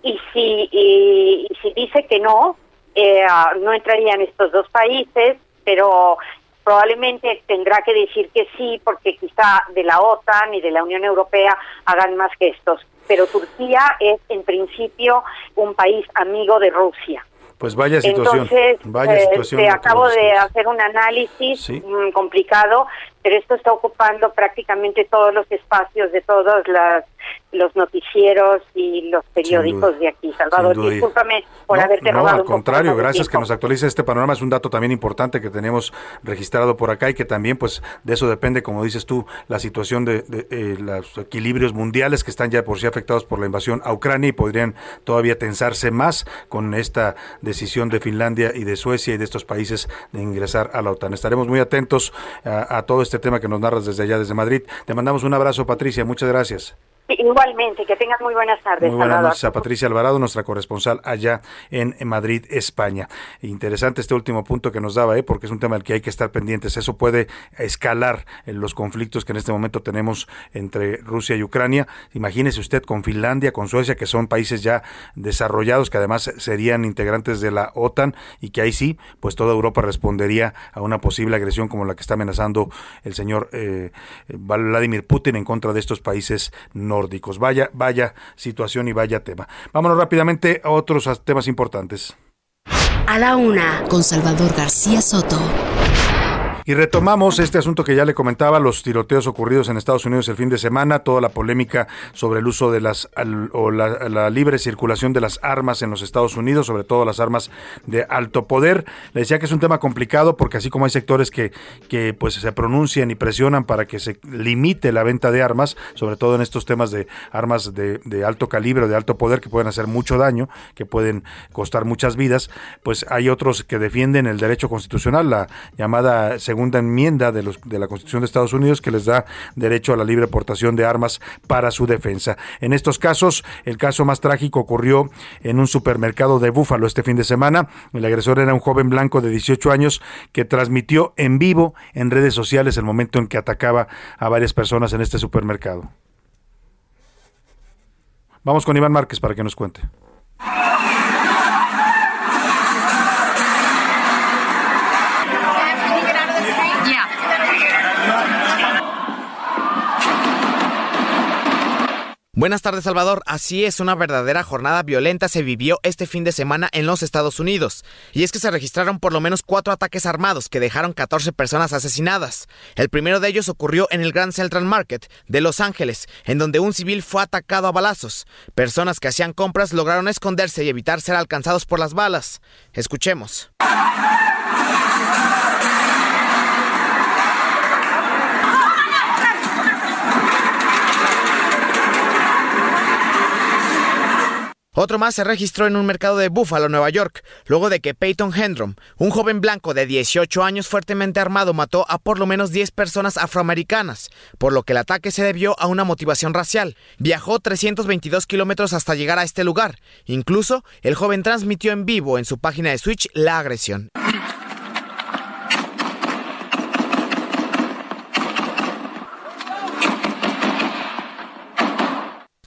y si y, y si dice que no eh, ah, no entrarían estos dos países pero probablemente tendrá que decir que sí porque quizá de la OTAN y de la Unión Europea hagan más gestos pero Turquía es en principio un país amigo de Rusia Pues vaya situación. entonces, vaya eh, situación. te acabo de hacer un análisis Sí. mm, complicado, pero esto está ocupando prácticamente todos los espacios de todos las, los noticieros y los periódicos de aquí. Salvador, discúlpame por No, haberte no, robado al un poco contrario, gracias que nos actualice este panorama. Es un dato también importante que tenemos registrado por acá y que también, pues, de eso depende, como dices tú, la situación de, de, eh, los equilibrios mundiales que están ya por sí afectados por la invasión a Ucrania y podrían todavía tensarse más con esta decisión de Finlandia y de Suecia y de estos países de ingresar a la OTAN. Estaremos muy atentos a, a todo este tema que nos narras desde allá, desde Madrid. Te mandamos un abrazo, Patricia. Muchas gracias. Igualmente, que tengas muy buenas tardes, Muy buenas Salvador. noches a Patricia Alvarado, nuestra corresponsal allá en Madrid, España. Interesante este último punto que nos daba, ¿eh? porque es un tema del que hay que estar pendientes. Eso puede escalar en los conflictos que en este momento tenemos entre Rusia y Ucrania. Imagínese usted con Finlandia, con Suecia, que son países ya desarrollados, que además serían integrantes de la OTAN y que ahí sí, pues toda Europa respondería a una posible agresión como la que está amenazando el señor eh, Vladimir Putin en contra de estos países nórdicos. Vaya, vaya situación y vaya tema. Vámonos rápidamente a otros as- temas importantes. A la una, con Salvador García Soto. Y retomamos este asunto que ya le comentaba, los tiroteos ocurridos en Estados Unidos el fin de semana, toda la polémica sobre el uso de las al- o la, libre circulación de las armas en los Estados Unidos, sobre todo las armas de alto poder. Le decía que es un tema complicado porque así como hay sectores que, que pues se pronuncian y presionan para que se limite la venta de armas, sobre todo en estos temas de armas de, de alto calibre, o de alto poder que pueden hacer mucho daño, que pueden costar muchas vidas, pues hay otros que defienden el derecho constitucional, la llamada segunda enmienda de, la Constitución de Estados Unidos que les da derecho a la libre portación de armas para su defensa. En estos casos, el caso más trágico ocurrió en un supermercado de Búfalo este fin de semana. El agresor era un joven blanco de 18 años que transmitió en vivo en redes sociales el momento en que atacaba a varias personas en este supermercado. Vamos con Iván Márquez para que nos cuente. Buenas tardes, Salvador. Así es, una verdadera jornada violenta se vivió este fin de semana en los Estados Unidos. Y es que se registraron por lo menos cuatro ataques armados que dejaron 14 personas asesinadas. El primero de ellos ocurrió en el Grand Central Market de Los Ángeles, en donde un civil fue atacado a balazos. Personas que hacían compras lograron esconderse y evitar ser alcanzados por las balas. Escuchemos. Otro más se registró en un mercado de Buffalo, Nueva York, luego de que Peyton Hendrom, un joven blanco de 18 años fuertemente armado, mató a por lo menos 10 personas afroamericanas, por lo que el ataque se debió a una motivación racial. Viajó 322 kilómetros hasta llegar a este lugar. Incluso, el joven transmitió en vivo en su página de Switch la agresión.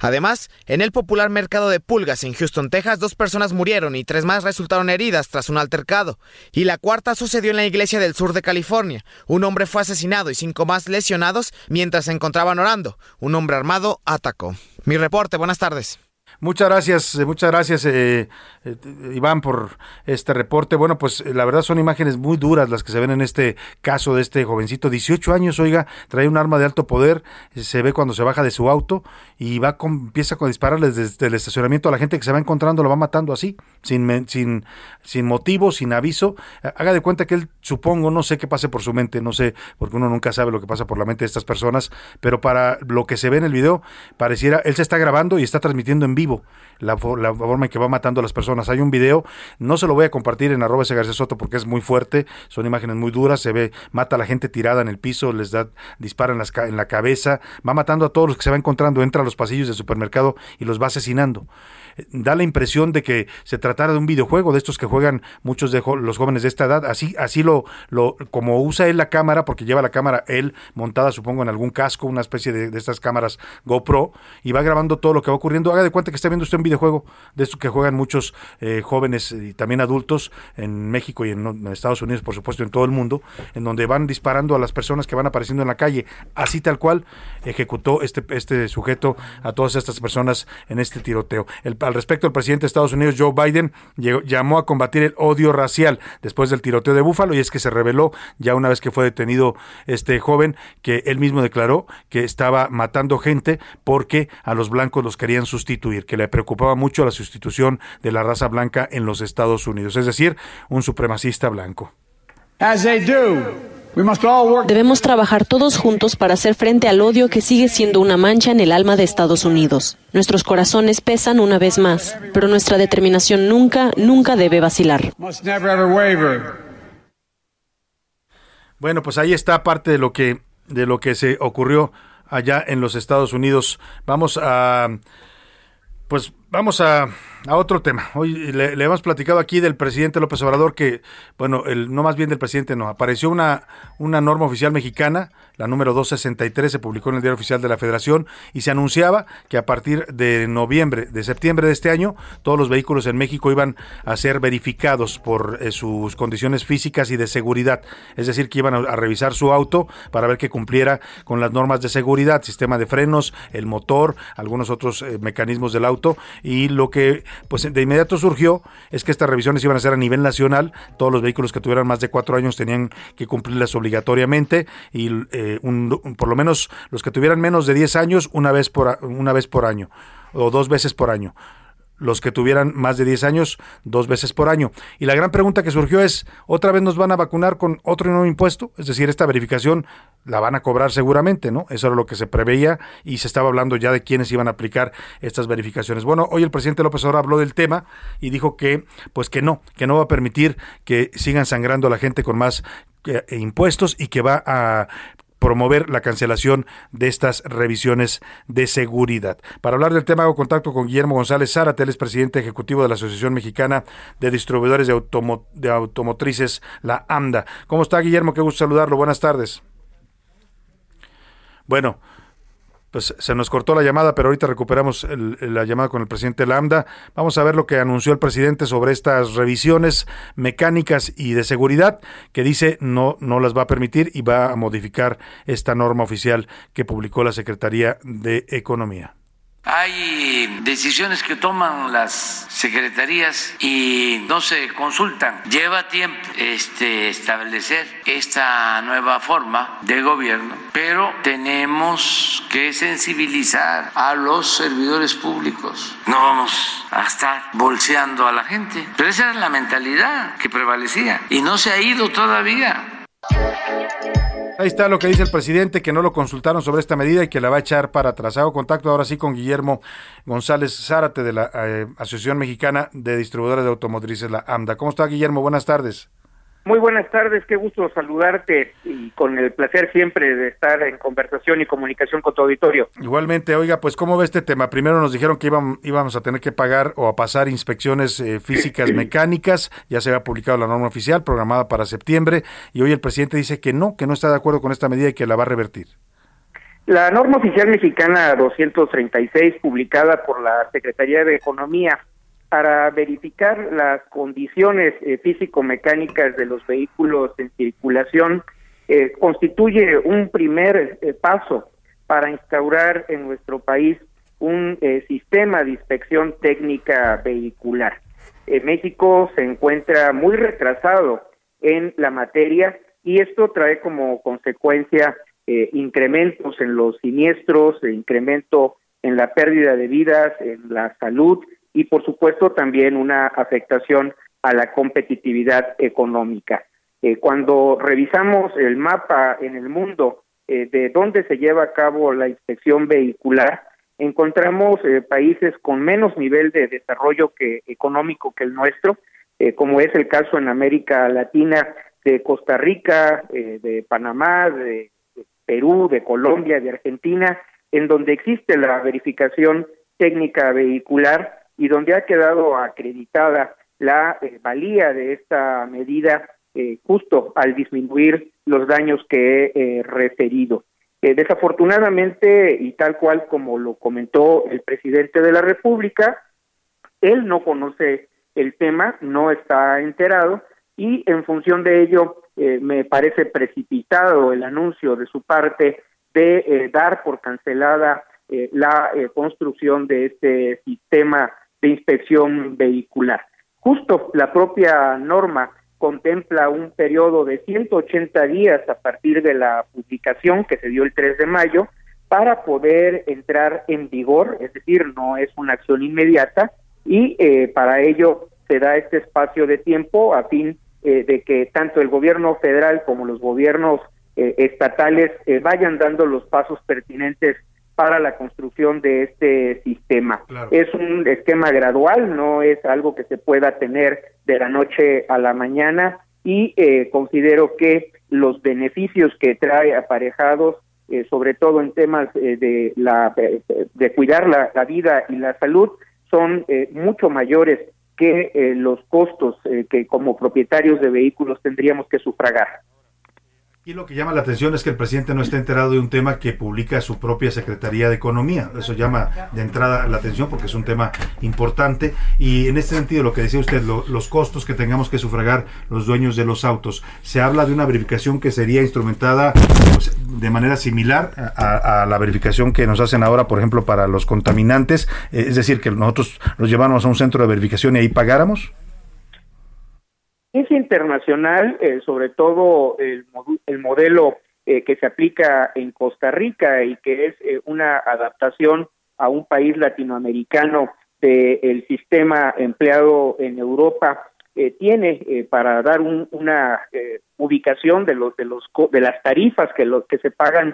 Además, en el popular mercado de pulgas en Houston, Texas, dos personas murieron y tres más resultaron heridas tras un altercado. Y la cuarta sucedió en la iglesia del sur de California. Un hombre fue asesinado y cinco más lesionados mientras se encontraban orando. Un hombre armado atacó. Mi reporte, buenas tardes. Muchas gracias, eh, muchas gracias eh, eh, Iván por este reporte. Bueno, pues eh, la verdad son imágenes muy duras las que se ven en este caso de este jovencito, 18 años, oiga, trae un arma de alto poder, se ve cuando se baja de su auto y va con, empieza a dispararle desde el estacionamiento a la gente que se va encontrando, lo va matando así, sin, sin, sin motivo, sin aviso. Haga de cuenta que él, supongo, no sé qué pase por su mente, no sé, porque uno nunca sabe lo que pasa por la mente de estas personas, pero para lo que se ve en el video, pareciera, él se está grabando y está transmitiendo en vivo la, fo- la forma en que va matando a las personas. Hay un video, no se lo voy a compartir en arroba ese García Soto porque es muy fuerte, son imágenes muy duras, se ve, mata a la gente tirada en el piso, les da, dispara en, las en la cabeza, va matando a todos los que se va encontrando, entra a los pasillos del supermercado y los va asesinando. Da la impresión de que se tratara de un videojuego, de estos que juegan muchos de los jóvenes de esta edad, así, así lo, lo, como usa él la cámara, porque lleva la cámara él montada, supongo, en algún casco, una especie de, estas cámaras GoPro, y va grabando todo lo que va ocurriendo. Haga de cuenta que está viendo usted un videojuego de estos que juegan muchos eh, jóvenes y también adultos en México y en, en Estados Unidos, por supuesto, en todo el mundo, en donde van disparando a las personas que van apareciendo en la calle. Así tal cual ejecutó este, este sujeto a todas estas personas en este tiroteo. El- al respecto, el presidente de Estados Unidos, Joe Biden, llegó- llamó a combatir el odio racial después del tiroteo de Búfalo y es que se reveló ya una vez que fue detenido este joven que él mismo declaró que estaba matando gente porque a los blancos los querían sustituir, que le preocupaba mucho la sustitución de la raza blanca en los Estados Unidos, es decir, un supremacista blanco. Debemos trabajar todos juntos para hacer frente al odio que sigue siendo una mancha en el alma de Estados Unidos. Nuestros corazones pesan una vez más, pero nuestra determinación nunca, nunca debe vacilar. Bueno, pues ahí está parte de lo que de lo que se ocurrió allá en los Estados Unidos. Vamos a pues vamos a, a otro tema. Hoy le, hemos platicado aquí del presidente López Obrador que, bueno, el, no más bien del presidente, no, apareció una, una norma oficial mexicana, la número 263, se publicó en el Diario Oficial de la Federación y se anunciaba que a partir de noviembre, de septiembre de este año, todos los vehículos en México iban a ser verificados por eh, sus condiciones físicas y de seguridad. Es decir, que iban a, revisar su auto para ver que cumpliera con las normas de seguridad, sistema de frenos, el motor, algunos otros eh, mecanismos del auto y lo que pues de inmediato surgió es que estas revisiones iban a ser a nivel nacional, todos los vehículos que tuvieran más de cuatro años tenían que cumplirlas obligatoriamente y eh, un- por lo menos los que tuvieran menos de 10 años una vez por, una vez por año o dos veces por año los que tuvieran más de 10 años dos veces por año. Y la gran pregunta que surgió es, ¿otra vez nos van a vacunar con otro nuevo impuesto? Es decir, esta verificación la van a cobrar seguramente, ¿no? Eso era lo que se preveía y se estaba hablando ya de quiénes iban a aplicar estas verificaciones. Bueno, hoy el presidente López Obrador habló del tema y dijo que, pues que no, que no va a permitir que sigan sangrando a la gente con más eh, impuestos y que va a promover la cancelación de estas revisiones de seguridad. Para hablar del tema hago contacto con Guillermo González Zárate, es presidente ejecutivo de la Asociación Mexicana de Distribuidores de, de Automotrices, la AMDA. ¿Cómo está Guillermo? Qué gusto saludarlo. Buenas tardes. Bueno, pues se nos cortó la llamada, pero ahorita recuperamos el- la llamada con el presidente Lambda. Vamos a ver lo que anunció el presidente sobre estas revisiones mecánicas y de seguridad, que dice no, no las va a permitir y va a modificar esta norma oficial que publicó la Secretaría de Economía. Hay decisiones que toman las secretarías y no se consultan. Lleva tiempo este, establecer esta nueva forma de gobierno, pero tenemos que sensibilizar a los servidores públicos. No vamos a estar bolseando a la gente. Pero esa era la mentalidad que prevalecía y no se ha ido todavía. Ahí está lo que dice el presidente, que no lo consultaron sobre esta medida y que la va a echar para atrás. Hago contacto ahora sí con Guillermo González Zárate de la eh, Asociación Mexicana de Distribuidores de Automotrices, la AMDA. ¿Cómo está Guillermo? Buenas tardes. Muy buenas tardes, qué gusto saludarte y con el placer siempre de estar en conversación y comunicación con tu auditorio. Igualmente, oiga, pues ¿cómo ve este tema? Primero nos dijeron que íbam- íbamos a tener que pagar o a pasar inspecciones eh, físicas mecánicas, ya se había publicado la norma oficial programada para septiembre y hoy el presidente dice que no, que no está de acuerdo con esta medida y que la va a revertir. La norma oficial mexicana 236, publicada por la Secretaría de Economía para verificar las condiciones eh, físico-mecánicas de los vehículos en circulación, eh, constituye un primer eh, paso para instaurar en nuestro país un eh, sistema de inspección técnica vehicular. Eh, México se encuentra muy retrasado en la materia y esto trae como consecuencia incrementos en los siniestros, incremento en la pérdida de vidas, en la salud y por supuesto también una afectación a la competitividad económica. Eh, cuando revisamos el mapa en el mundo eh, de dónde se lleva a cabo la inspección vehicular, encontramos eh, países con menos nivel de desarrollo que económico que el nuestro, como es el caso en América Latina de Costa Rica, de Panamá, de Perú, de Colombia, de Argentina, en donde existe la verificación técnica vehicular y donde ha quedado acreditada la eh, valía de esta medida eh, justo al disminuir los daños que he eh, referido. Eh, desafortunadamente, y tal cual como lo comentó el presidente de la República, él no conoce el tema, no está enterado y en función de ello me parece precipitado el anuncio de su parte de dar por cancelada la construcción de este sistema inspección vehicular. Justo la propia norma contempla un periodo de 180 días a partir de la publicación que se dio el 3 de mayo para poder entrar en vigor, es decir, no es una acción inmediata y eh, para ello se da este espacio de tiempo a fin eh, de que tanto el gobierno federal como los gobiernos eh, estatales vayan dando los pasos pertinentes para la construcción de este sistema. Es un esquema gradual, no es algo que se pueda tener de la noche a la mañana y eh, considero que los beneficios que trae aparejados, eh, sobre todo en temas eh, de, la, de cuidar la, la vida y la salud, son eh, mucho mayores que eh, los costos que como propietarios de vehículos tendríamos que sufragar. Y lo que llama la atención es que el presidente no está enterado de un tema que publica su propia Secretaría de Economía. Eso llama de entrada la atención porque es un tema importante. Y en este sentido, lo que decía usted, lo- los costos que tengamos que sufragar los dueños de los autos, se habla de una verificación que sería instrumentada pues, de manera similar a, a la verificación que nos hacen ahora, por ejemplo, para los contaminantes. Eh, es decir, que nosotros los lleváramos a un centro de verificación y ahí pagáramos. Es internacional, eh, sobre todo el, el modelo eh, que se aplica en Costa Rica y que es eh, una adaptación a un país latinoamericano del sistema empleado en Europa eh, tiene para dar un- una eh, ubicación de los de los de las tarifas que los que se pagan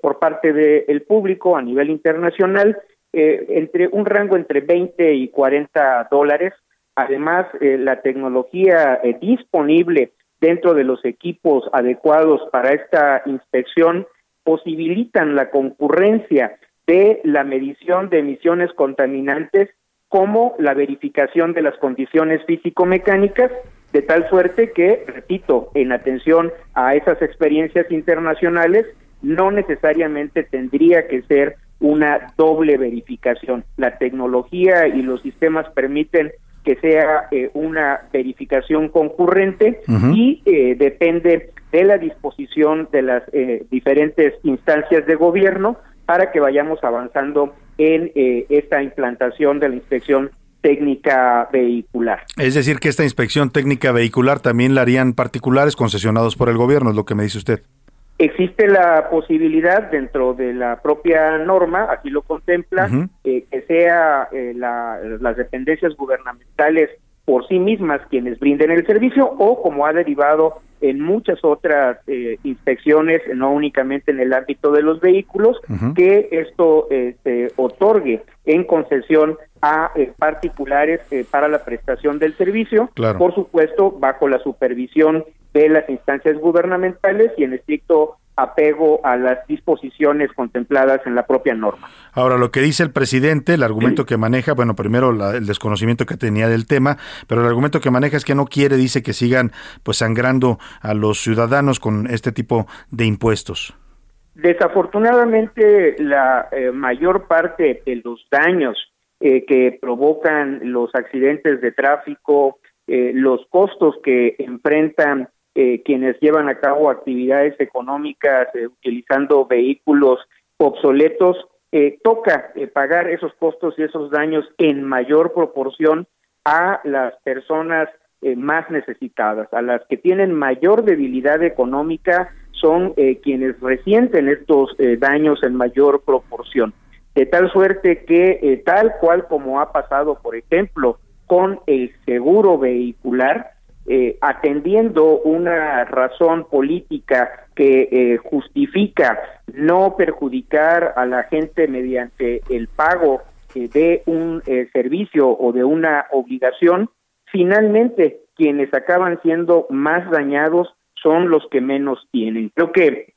por parte del público a nivel internacional entre un rango entre 20 y 40 dólares Además, eh, la tecnología eh, disponible dentro de los equipos adecuados para esta inspección posibilitan la concurrencia de la medición de emisiones contaminantes como la verificación de las condiciones físico-mecánicas, de tal suerte que, repito, en atención a esas experiencias internacionales, no necesariamente tendría que ser una doble verificación. La tecnología y los sistemas permiten que sea eh, una verificación concurrente y eh, depende de la disposición de las eh, diferentes instancias de gobierno para que vayamos avanzando en eh, esta implantación de la inspección técnica vehicular. Es decir, que esta inspección técnica vehicular también la harían particulares concesionados por el gobierno, es lo que me dice usted. Existe la posibilidad dentro de la propia norma, así lo contempla, eh, que sea eh, la- las dependencias gubernamentales por sí mismas quienes brinden el servicio o como ha derivado en muchas otras eh, inspecciones, no únicamente en el ámbito de los vehículos, que esto se otorgue en concesión a eh, particulares eh, para la prestación del servicio, Claro. por supuesto bajo la supervisión de las instancias gubernamentales y en estricto apego a las disposiciones contempladas en la propia norma. Ahora, lo que dice el presidente, el argumento que maneja, bueno, primero la- el desconocimiento que tenía del tema, pero el argumento que maneja es que no quiere, dice que sigan pues sangrando a los ciudadanos con este tipo de impuestos. Desafortunadamente, la eh, mayor parte de los daños eh, que provocan los accidentes de tráfico, eh, los costos que enfrentan eh, quienes llevan a cabo actividades económicas eh, utilizando vehículos obsoletos, eh, toca pagar esos costos y esos daños en mayor proporción a las personas más necesitadas, a las que tienen mayor debilidad económica, son quienes resienten estos daños en mayor proporción. De tal suerte que, tal cual como ha pasado, por ejemplo, con el seguro vehicular, eh, atendiendo una razón política que eh, justifica no perjudicar a la gente mediante el pago eh, de un eh, servicio o de una obligación, finalmente quienes acaban siendo más dañados son los que menos tienen. Creo que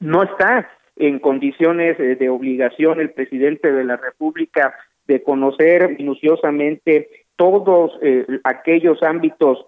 no está en condiciones eh, de obligación el presidente de la República de conocer minuciosamente todos aquellos ámbitos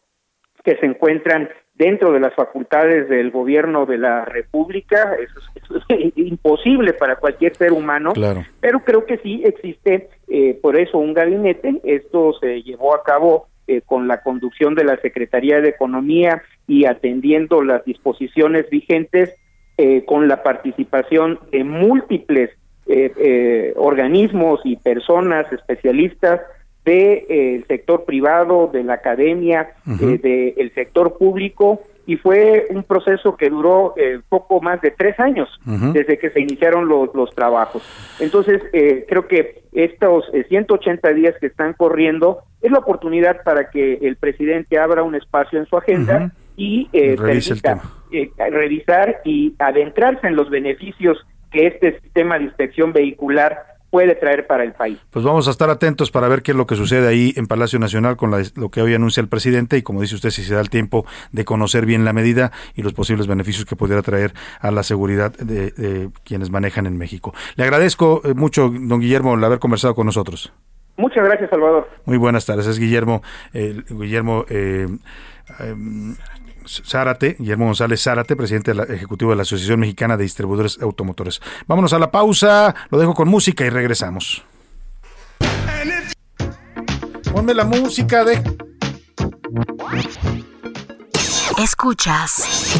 que se encuentran dentro de las facultades del gobierno de la República. Eso es, eso es imposible para cualquier ser humano. Claro. Pero creo que sí existe eh, por eso un gabinete. Esto se llevó a cabo eh, con la conducción de la Secretaría de Economía y atendiendo las disposiciones vigentes eh, con la participación de múltiples eh, eh, organismos y personas especialistas del sector privado, de la academia, eh, del sector público y fue un proceso que duró eh, poco más de tres años desde que se iniciaron los, los trabajos. Entonces, eh, creo que estos eh, 180 días que están corriendo es la oportunidad para que el presidente abra un espacio en su agenda y eh, Revise el permita eh, revisar y adentrarse en los beneficios que este sistema de inspección vehicular puede traer para el país. Pues vamos a estar atentos para ver qué es lo que sucede ahí en Palacio Nacional con la- lo que hoy anuncia el presidente y como dice usted, si se da el tiempo de conocer bien la medida y los posibles beneficios que pudiera traer a la seguridad de, de quienes manejan en México. Le agradezco eh, mucho, don Guillermo, el haber conversado con nosotros. Muchas gracias, Salvador. Muy buenas tardes, es Guillermo, eh, Guillermo eh, em, Zárate, Guillermo González Zárate, presidente de la- ejecutivo de la Asociación Mexicana de Distribuidores Automotores. Vámonos a la pausa, lo dejo con música y regresamos. Ponme la música de... Escuchas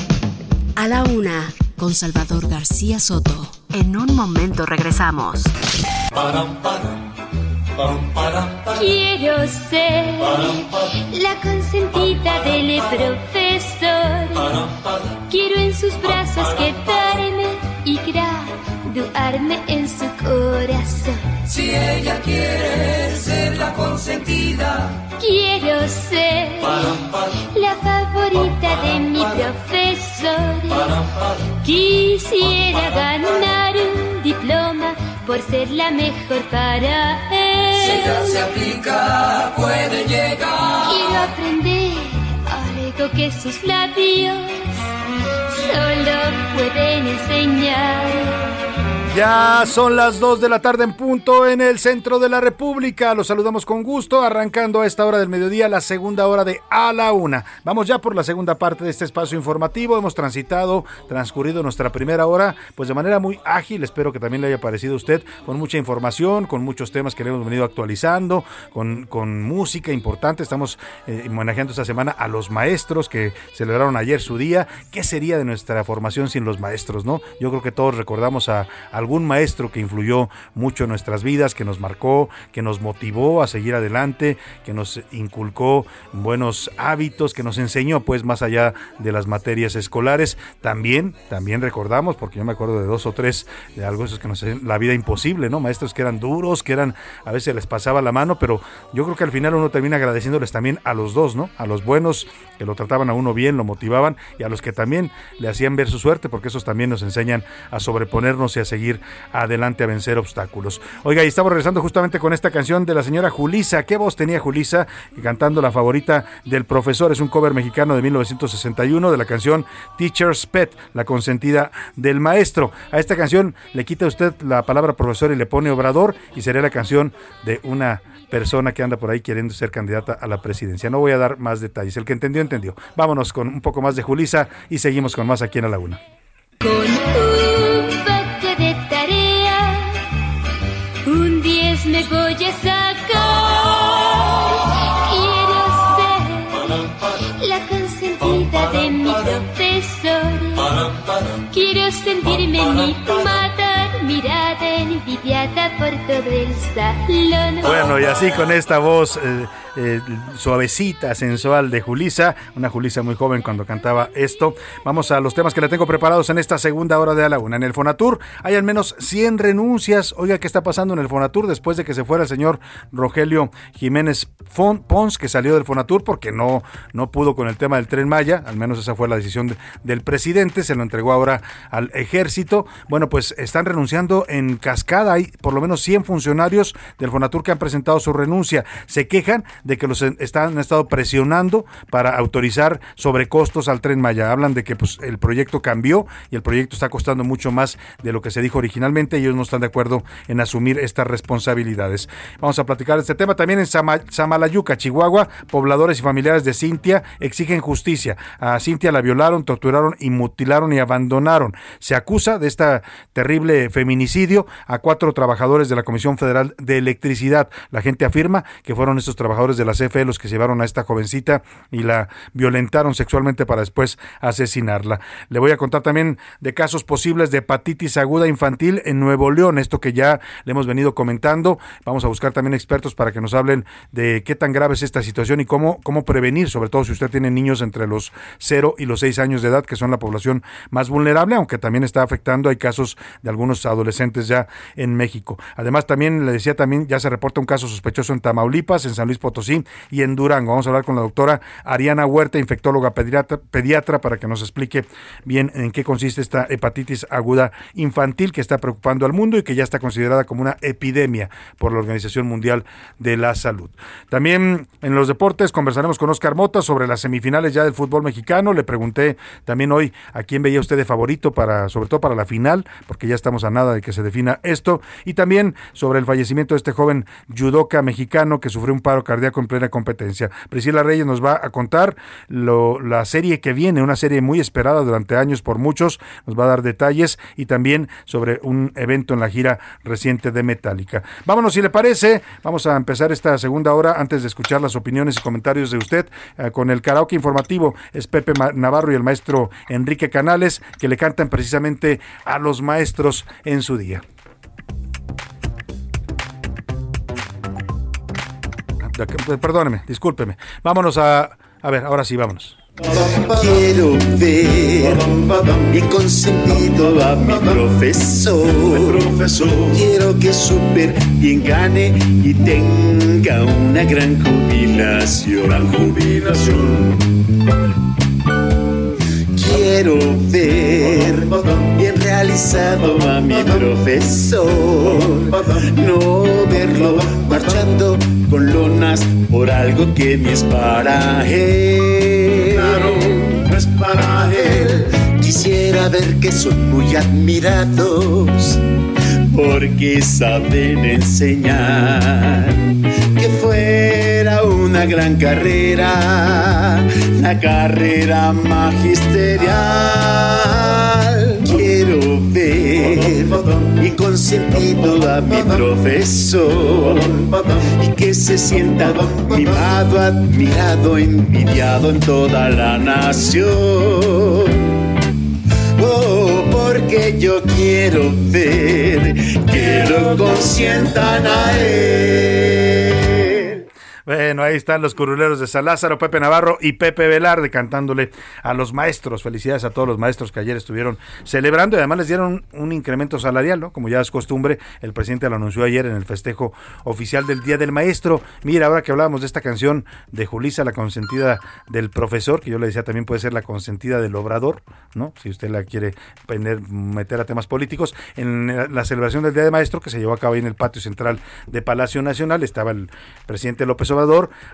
A la Una con Salvador García Soto. En un momento regresamos. Quiero ser la consentida del profesor. Sus brazos quedarme y graduarme en su corazón. Si ella quiere ser la consentida, Quiero ser la favorita de mi profesor. Quisiera ganar un diploma por ser la mejor para él. si ella se aplica, puede llegar. Quiero aprender algo que sus labios solo pueden enseñar. Ya son las 2 de la tarde en punto en el centro de la República. Los saludamos con gusto, arrancando a esta hora del mediodía la segunda hora de A la Una. Vamos ya por la segunda parte de este espacio informativo. Hemos transitado, transcurrido nuestra primera hora, pues de manera muy ágil. Espero que también le haya parecido a usted, con mucha información, con muchos temas que le hemos venido actualizando, con, con música importante. Estamos eh, homenajeando esta semana a los maestros que celebraron ayer su día. ¿Qué sería de nuestra formación sin los maestros, no? Yo creo que todos recordamos a algún maestro que influyó mucho en nuestras vidas, que nos marcó, que nos motivó a seguir adelante, que nos inculcó buenos hábitos, que nos enseñó pues más allá de las materias escolares. También, también recordamos, porque yo me acuerdo de dos o tres de algo esos que nos hacían la vida imposible, ¿no? Maestros que eran duros, que eran, a veces les pasaba la mano, pero yo creo que al final uno termina agradeciéndoles también a los dos, ¿no? A los buenos que lo trataban a uno bien, lo motivaban, y a los que también le hacían ver su suerte, porque esos también nos enseñan a sobreponernos y a seguir adelante, a vencer obstáculos. Oiga, y estamos regresando justamente con esta canción de la señora Julisa. ¿Qué voz tenía Julisa? Cantando la favorita del profesor. Es un cover mexicano de 1961 de la canción Teacher's Pet, la consentida del maestro. A esta canción le quita usted la palabra profesor y le pone obrador, y sería la canción de una persona que anda por ahí queriendo ser candidata a la presidencia. No voy a dar más detalles. El que entendió, entendió. Vámonos con un poco más de Julisa y seguimos con más aquí en la Una. Con un poco de tarea, un 10 me voy a sacar. Quiero ser la consentida de mi profesor. Quiero sentirme mi madre. Bueno, y así con esta voz eh, eh, suavecita, sensual de Julisa, una Julisa muy joven cuando cantaba esto. Vamos a los temas que le tengo preparados en esta segunda hora de a la una. En el Fonatur hay al menos 100 renuncias. Oiga, ¿qué está pasando en el Fonatur después de que se fuera el señor Rogelio Jiménez Pons, que salió del Fonatur porque no, no pudo con el tema del tren Maya? Al menos esa fue la decisión de- del presidente. Se lo entregó ahora al ejército. Bueno, pues están renunciando en cascada. Hay por lo menos 100 funcionarios del Fonatur que han presentado su renuncia. Se quejan de que los están, han estado presionando para autorizar sobrecostos al tren Maya. Hablan de que pues, el proyecto cambió y el proyecto está costando mucho más de lo que se dijo originalmente ellos no están de acuerdo en asumir estas responsabilidades. Vamos a platicar de este tema. También en Sama- Samalayuca, Chihuahua, pobladores y familiares de Cintia exigen justicia. A Cintia la violaron, torturaron y mutilaron y abandonaron. Se acusa de este terrible feminicidio a cuatro trabajadores de la Comisión Federal de Electricidad. La gente afirma que fueron estos trabajadores de la CFE los que llevaron a esta jovencita y la violentaron sexualmente para después asesinarla. Le voy a contar también de casos posibles de hepatitis aguda infantil en Nuevo León, esto que ya le hemos venido comentando. Vamos a buscar también expertos para que nos hablen de qué tan grave es esta situación y cómo, cómo prevenir, sobre todo si usted tiene niños entre los 0 y los 6 años de edad, que son la población más vulnerable, aunque también está afectando, hay casos de algunos adolescentes ya en México. Además, también le decía, también ya se reporta un caso sospechoso en Tamaulipas, en San Luis Potosí y en Durango. Vamos a hablar con la doctora Ariana Huerta, infectóloga pediatra, pediatra para que nos explique bien en qué consiste esta hepatitis aguda infantil que está preocupando al mundo y que ya está considerada como una epidemia por la Organización Mundial de la Salud. También en los deportes conversaremos con Oscar Mota sobre las semifinales ya del fútbol mexicano. Le pregunté también hoy a quién veía usted de favorito para, sobre todo para la final, porque ya estamos a nada de que se defina esto. Y también sobre el fallecimiento de este joven judoka mexicano que sufrió un paro cardíaco en plena competencia. Priscila Reyes nos va a contar lo- la serie que viene, una serie muy esperada durante años por muchos. Nos va a dar detalles y también sobre un evento en la gira reciente de Metallica. Vámonos, si le parece, vamos a empezar esta segunda hora antes de escuchar las opiniones y comentarios de usted eh, con el karaoke informativo. Es Pepe Navarro y el maestro Enrique Canales que le cantan precisamente a los maestros en su día. Perdóneme, discúlpeme. Vámonos a... A ver, ahora sí, vámonos. Quiero ver bien consentido a mi profesor. Quiero que súper bien gane y tenga una gran jubilación. jubilación. Quiero ver bien realizado a mi profesor. No verlo marchando con lonas por algo que ni es para él. no es para él. Quisiera ver que son muy admirados porque saben enseñar. Que fuera una gran carrera, la carrera magisterial. Quiero ver y consentido a mi profesor y que se sienta mimado, admirado, envidiado en toda la nación. Oh, porque yo quiero ver que lo consientan a él. Bueno, ahí están los curuleros de San Lázaro, Pepe Navarro y Pepe Velarde cantándole a los maestros. Felicidades a todos los maestros que ayer estuvieron celebrando y además les dieron un incremento salarial, ¿no? Como ya es costumbre, el presidente lo anunció ayer en el festejo oficial del Día del Maestro. Mira, ahora que hablábamos de esta canción de Julisa, la consentida del profesor, que yo le decía también puede ser la consentida del obrador, ¿no? Si usted la quiere meter a temas políticos. En la celebración del Día del Maestro, que se llevó a cabo ahí en el patio central de Palacio Nacional, estaba el presidente López Obrador,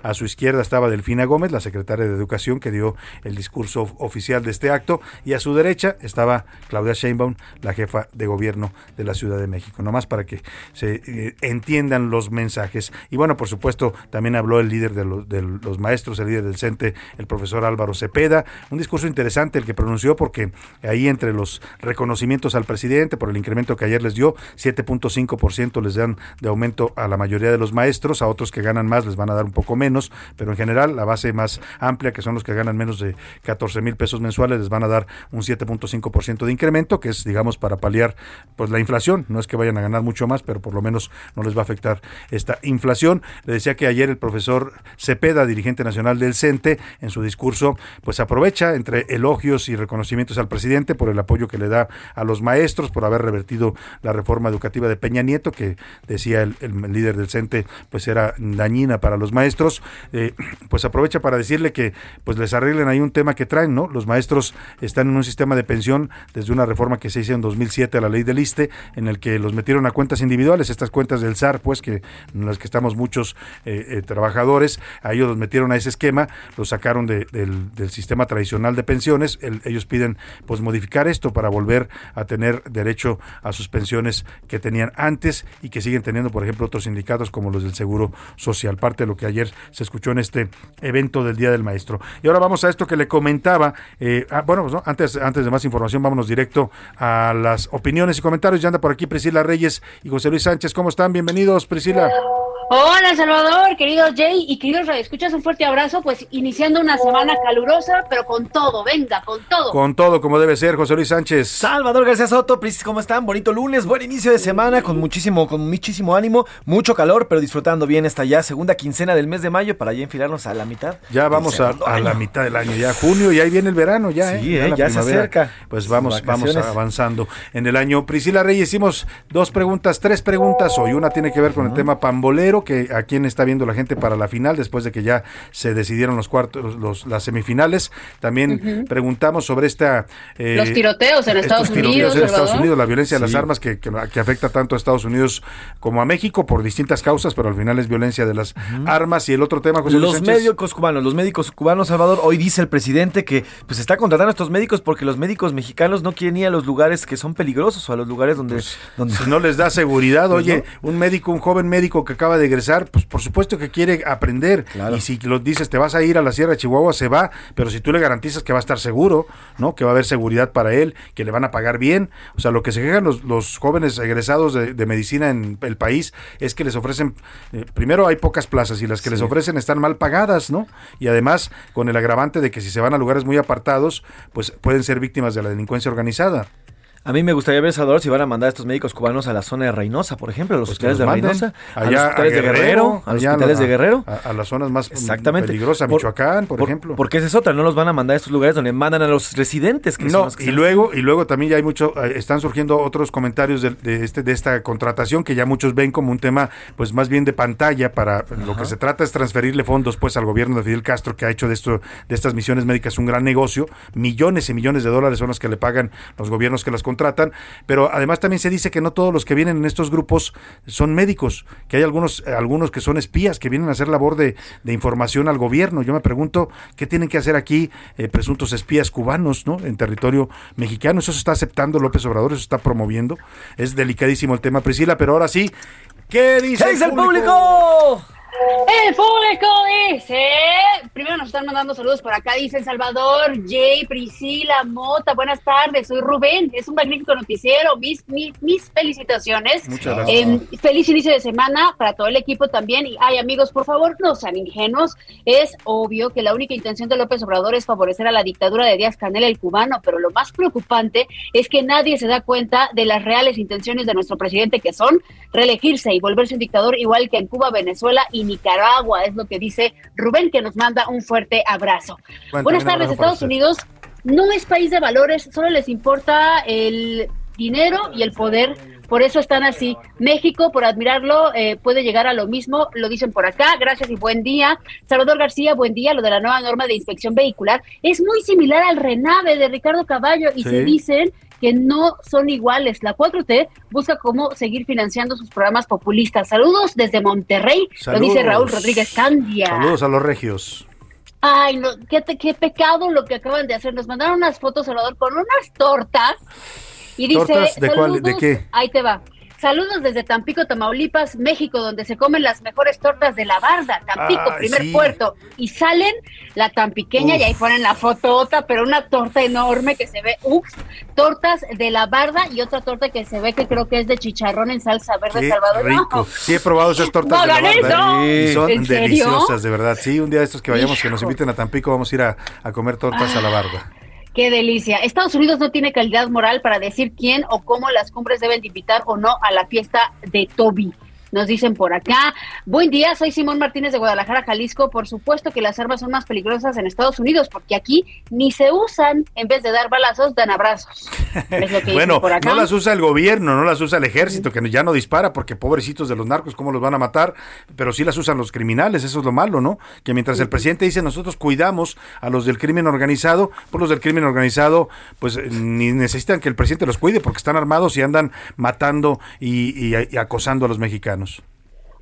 a su izquierda estaba Delfina Gómez, la secretaria de Educación, que dio el discurso of- oficial de este acto, y a su derecha estaba Claudia Sheinbaum, la jefa de gobierno de la Ciudad de México, nomás para que se eh, entiendan los mensajes. Y bueno, por supuesto, también habló el líder de los, de los maestros, el líder del CENTE, el profesor Álvaro Cepeda, un discurso interesante el que pronunció, porque ahí entre los reconocimientos al presidente por el incremento que ayer les dio, 7.5% les dan de aumento a la mayoría de los maestros, a otros que ganan más les van a dar un poco menos, pero en general la base más amplia, que son los que ganan menos de 14 mil pesos mensuales, les van a dar un 7.5% de incremento, que es, digamos, para paliar pues la inflación. No es que vayan a ganar mucho más, pero por lo menos no les va a afectar esta inflación. Le decía que ayer el profesor Cepeda, dirigente nacional del CENTE, en su discurso, pues aprovecha entre elogios y reconocimientos al presidente por el apoyo que le da a los maestros, por haber revertido la reforma educativa de Peña Nieto, que decía el líder del CENTE, pues era dañina para los maestros. Eh, pues aprovecha para decirle que pues les arreglen ahí un tema que traen, ¿no? Los maestros están en un sistema de pensión desde una reforma que se hizo en 2007 a la ley del ISTE, en el que los metieron a cuentas individuales, estas cuentas del SAR, pues que en las que estamos muchos eh, eh, trabajadores, a ellos los metieron a ese esquema, los sacaron de- del, sistema tradicional de pensiones, El- ellos piden pues modificar esto para volver a tener derecho a sus pensiones que tenían antes y que siguen teniendo, por ejemplo, otros sindicatos como los del Seguro Social, parte lo que ayer se escuchó en este evento del Día del Maestro. Y ahora vamos a esto que le comentaba, eh, ah, bueno, pues, ¿no? antes, antes de más información, vámonos directo a las opiniones y comentarios. Ya anda por aquí Priscila Reyes y José Luis Sánchez. ¿Cómo están? Bienvenidos, Priscila. Hola Salvador, querido Jay y queridos escuchas un fuerte abrazo, pues iniciando una semana calurosa, pero con todo, venga, con todo. Con todo como debe ser, José Luis Sánchez. Salvador García Soto, ¿cómo están? Bonito lunes, buen inicio de semana, con muchísimo, con muchísimo ánimo, mucho calor, pero disfrutando bien esta ya segunda quincena del mes de mayo para ya enfilarnos a la mitad. Ya vamos a, la mitad del año, ya junio, y ahí viene el verano, ya, Sí, ¿eh? eh, ya se acerca. Pues vamos, vamos avanzando en el año. Priscila Reyes, hicimos dos preguntas, tres preguntas hoy. Una tiene que ver con el tema pambolero, que a quién está viendo la gente para la final, después de que ya se decidieron los cuartos, los, las semifinales. También preguntamos sobre esta... eh, Los tiroteos en Estados tiroteos Unidos, en Estados Salvador. Unidos, la violencia de las armas que, que, que afecta tanto a Estados Unidos como a México por distintas causas, pero al final es violencia de las armas. Y el otro tema, José Luis Los Sánchez. médicos cubanos, los médicos cubanos, Salvador, hoy dice el presidente que pues está contratando a estos médicos porque los médicos mexicanos no quieren ir a los lugares que son peligrosos o a los lugares donde... donde... Si no les da seguridad, Pues oye, un médico, un joven médico que acaba de egresar, pues por supuesto que quiere aprender. Y si lo dices, te vas a ir a la Sierra de Chihuahua, se va, pero si tú le garantizas que va a estar seguro, ¿no? Que va a haber seguridad para él, que le van a pagar bien. O sea, lo que se quejan los, los jóvenes egresados de, de medicina en el país es que les ofrecen, eh, primero hay pocas plazas y las que les ofrecen están mal pagadas, ¿no? Y además con el agravante de que si se van a lugares muy apartados, pues pueden ser víctimas de la delincuencia organizada. A mí me gustaría ver, Salvador, si van a mandar a estos médicos cubanos a la zona de Reynosa, por ejemplo, a los Pues hospitales de los Reynosa, a los hospitales de Guerrero, a los hospitales de Guerrero. A, a las zonas más Exactamente. peligrosas, Michoacán, por, ejemplo. Porque esa es otra, no los van a mandar a estos lugares donde mandan a los residentes. Que son No, los que y luego, y luego también ya hay mucho, eh, están surgiendo otros comentarios de, de este, de esta contratación que ya muchos ven como un tema, pues más bien de pantalla para lo que se trata es transferirle fondos pues al gobierno de Fidel Castro que ha hecho de esto, de estas misiones médicas un gran negocio, millones y millones de dólares son los que le pagan los gobiernos que las contratan, pero además también se dice que no todos los que vienen en estos grupos son médicos, que hay algunos, algunos que son espías que vienen a hacer labor de, de información al gobierno. Yo me pregunto qué tienen que hacer aquí eh, presuntos espías cubanos, ¿no? En territorio mexicano. Eso se está aceptando López Obrador, eso se está promoviendo. Es delicadísimo el tema, Priscila, pero ahora sí, ¿qué dice, ¿Qué dice el público? El público dice, primero nos están mandando saludos por acá, dice Salvador, Jay, Priscila, Mota, buenas tardes, soy Rubén, es un magnífico noticiero, mis, mis, mis felicitaciones. Muchas gracias. Eh, feliz inicio de semana para todo el equipo también. Y ay, amigos, por favor, no sean ingenuos. Es obvio que la única intención de López Obrador es favorecer a la dictadura de Díaz Canel, el cubano, pero lo más preocupante es que nadie se da cuenta de las reales intenciones de nuestro presidente, que son reelegirse y volverse un dictador igual que en Cuba, Venezuela y Nicaragua. Es lo que dice Rubén, que nos manda un fuerte abrazo. Bueno, Buenas tardes, Estados Unidos no es país de valores, solo les importa el dinero y el poder. Por eso están así. México, por admirarlo, eh, puede llegar a lo mismo, lo dicen por acá. Gracias y buen día. Salvador García, buen día. Lo de la nueva norma de inspección vehicular es muy similar al RENAVE de Ricardo Caballo y Sí. se dicen que no son iguales. La 4T busca cómo seguir financiando sus programas populistas. Saludos desde Monterrey, lo dice. Raúl Rodríguez Candia. Saludos a los regios. Ay, no, qué, qué pecado lo que acaban de hacer. Nos mandaron unas fotos, Salvador, con unas tortas. Y dice, ¿Tortas de cuál? ¿De "Saludos". qué? Ahí te va. Saludos desde Tampico, Tamaulipas, México, donde se comen las mejores tortas de la barda. Tampico, primer sí. puerto. Y salen la tampiqueña Uf. y ahí ponen la fotota, pero una torta enorme que se ve, uff, tortas de la barda y otra torta que se ve que creo que es de chicharrón en salsa verde, Qué Salvador. rico. No. Sí, he probado esas tortas ¡No de la barda. Y son deliciosas, de verdad. Sí, un día de estos que vayamos, que nos inviten a Tampico, vamos a ir a, a comer tortas a la barda. Qué delicia. Estados Unidos no tiene calidad moral para decir quién o cómo las cumbres deben de invitar o no a la fiesta de Toby. Nos dicen por acá. Buen día, soy Simón Martínez de Guadalajara, Jalisco. Por supuesto que las armas son más peligrosas en Estados Unidos porque aquí ni se usan. En vez de dar balazos, dan abrazos. Es lo que Bueno, por acá. no las usa el gobierno, no las usa el ejército, que ya no dispara porque pobrecitos de los narcos, ¿cómo los van a matar? Pero sí las usan los criminales, eso es lo malo, ¿no? Que mientras el presidente dice nosotros cuidamos a los del crimen organizado, pues los del crimen organizado pues eh, ni necesitan que el presidente los cuide porque están armados y andan matando y, y- y acosando a los mexicanos.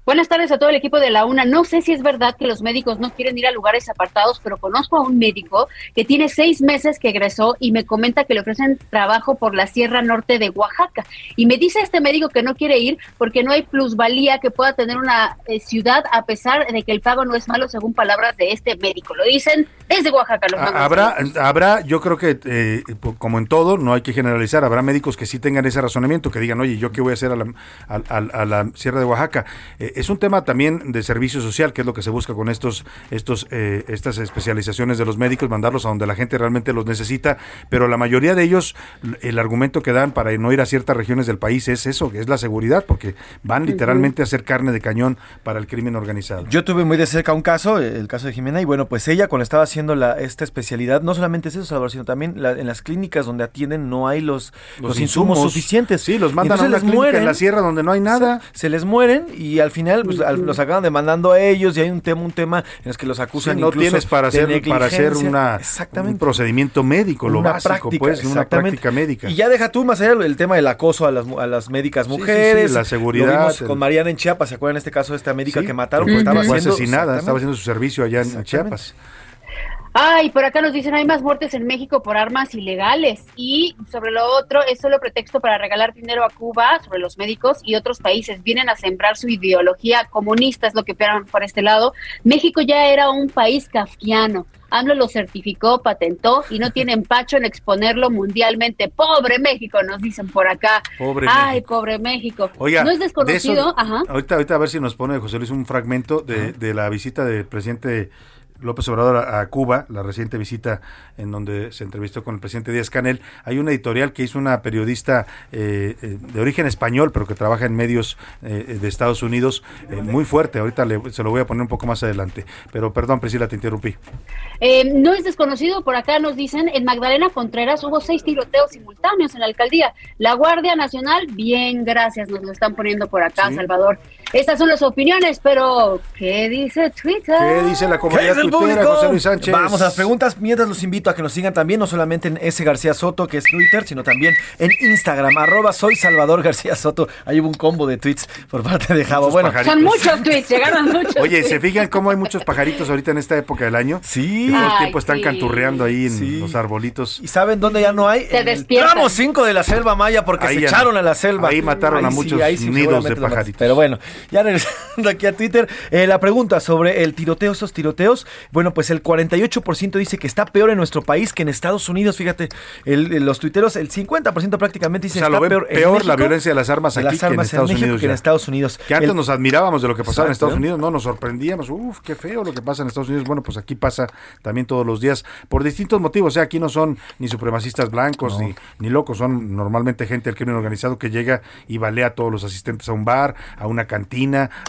Buenas tardes a todo el equipo de la UNA. No sé si es verdad que los médicos no quieren ir a lugares apartados, pero conozco a un médico que tiene seis meses que egresó y me comenta que le ofrecen trabajo por la Sierra Norte de Oaxaca. Y me dice este médico que no quiere ir porque no hay plusvalía que pueda tener una eh, ciudad a pesar de que el pago no es malo, según palabras de este médico. Lo dicen desde Oaxaca. Los mandan Habrá, saludos. habrá, yo creo que eh, como en todo, no hay que generalizar, habrá médicos que sí tengan ese razonamiento, que digan, oye, ¿yo qué voy a hacer a la, a- a- a la Sierra de Oaxaca? Eh, es un tema también de servicio social, que es lo que se busca con estos, estos, eh, estas especializaciones de los médicos, mandarlos a donde la gente realmente los necesita, pero la mayoría de ellos, el argumento que dan para no ir a ciertas regiones del país es eso, que es la seguridad, porque van literalmente a hacer carne de cañón para el crimen organizado. Yo tuve muy de cerca un caso, el caso de Jimena, y bueno, pues ella cuando estaba haciendo la, esta especialidad, no solamente es eso, Salvador, sino también la- en las clínicas donde atienden no hay los, los, insumos, suficientes. Sí, los mandan a una clínica en la sierra donde no hay nada. Se, se les mueren y al final pues, al- los acaban demandando a ellos y hay un tema, un tema en el que los Sí, acusan no incluso tienes para hacer para hacer una, un procedimiento médico, lo Una básico, práctica, pues, una exactamente. práctica médica. Y ya deja tú más allá el tema del acoso a las, a las médicas Sí, sí, sí, mujeres. la Lo seguridad, vimos el- con Mariana en Chiapas, ¿se acuerdan este caso de esta médica Sí, que mataron? Pues estaba fue haciendo- asesinada, estaba exactamente. haciendo su servicio allá en Chiapas. Ay, por acá nos dicen hay más muertes en México por armas ilegales y sobre lo otro es solo pretexto para regalar dinero a Cuba sobre los médicos y otros países vienen a sembrar su ideología comunista es lo que operan por este lado. México ya era un país kafkiano. AMLO lo certificó, patentó y no tiene empacho en exponerlo mundialmente. Pobre México, nos dicen por acá. Pobre Ay, México. pobre México. Oiga, no es de desconocido, eso- ajá. Ahorita, ahorita a ver si nos pone José Luis un fragmento de, de la visita del presidente López Obrador a, a Cuba, la reciente visita en donde se entrevistó con el presidente Díaz Canel. Hay una editorial que hizo una periodista eh, eh, de origen español, pero que trabaja en medios eh, de Estados Unidos, eh, muy fuerte. Ahorita le- se lo voy a poner un poco más adelante. Pero perdón, Priscila, te interrumpí. Eh, no es desconocido, por acá nos dicen, en Magdalena Contreras hubo seis tiroteos simultáneos en la alcaldía. La Guardia Nacional, bien, gracias, nos lo están poniendo por acá, Sí. Salvador. Estas son las opiniones, pero ¿qué dice Twitter? ¿Qué dice la ¿Qué comunidad dice el tuitera, público? José Luis Sánchez? Vamos a las preguntas. Mientras los invito a que nos sigan también, no solamente en ese García Soto, que es Twitter, sino también en Instagram, arroba soy Salvador García Soto. Hay un combo de tweets por parte de Javo. Muchos Bueno, pajaritos. Son muchos tweets, llegaron muchos. Oye, ¿se fijan cómo hay muchos pajaritos ahorita en esta época del año? Sí. Que todo el tiempo están sí. canturreando ahí en Sí. los arbolitos. ¿Y saben dónde ya no hay? Se En despiertan. tramo 5 de la selva maya porque Ahí se no. echaron a la selva. Ahí mataron a muchos nidos de pajaritos. Pero bueno, ya regresando aquí a Twitter, eh, la pregunta sobre el tiroteo, esos tiroteos. Bueno, pues el 48% dice que está peor en nuestro país que en Estados Unidos. Fíjate, el- los tuiteros, el 50% prácticamente O dice sea, está lo ven peor, en peor la violencia de las armas de aquí las que en armas Estados México Unidos. que en. Estados Unidos. Que antes El- nos admirábamos de lo que pasaba en. Estados Unidos, no nos sorprendíamos, uff, qué feo lo que pasa en Estados Unidos. Bueno, pues aquí pasa también todos los días por distintos motivos. O sea, aquí no son ni supremacistas blancos ni, ni locos, son normalmente gente del crimen organizado que llega y balea a todos los asistentes a un bar, a una cantina,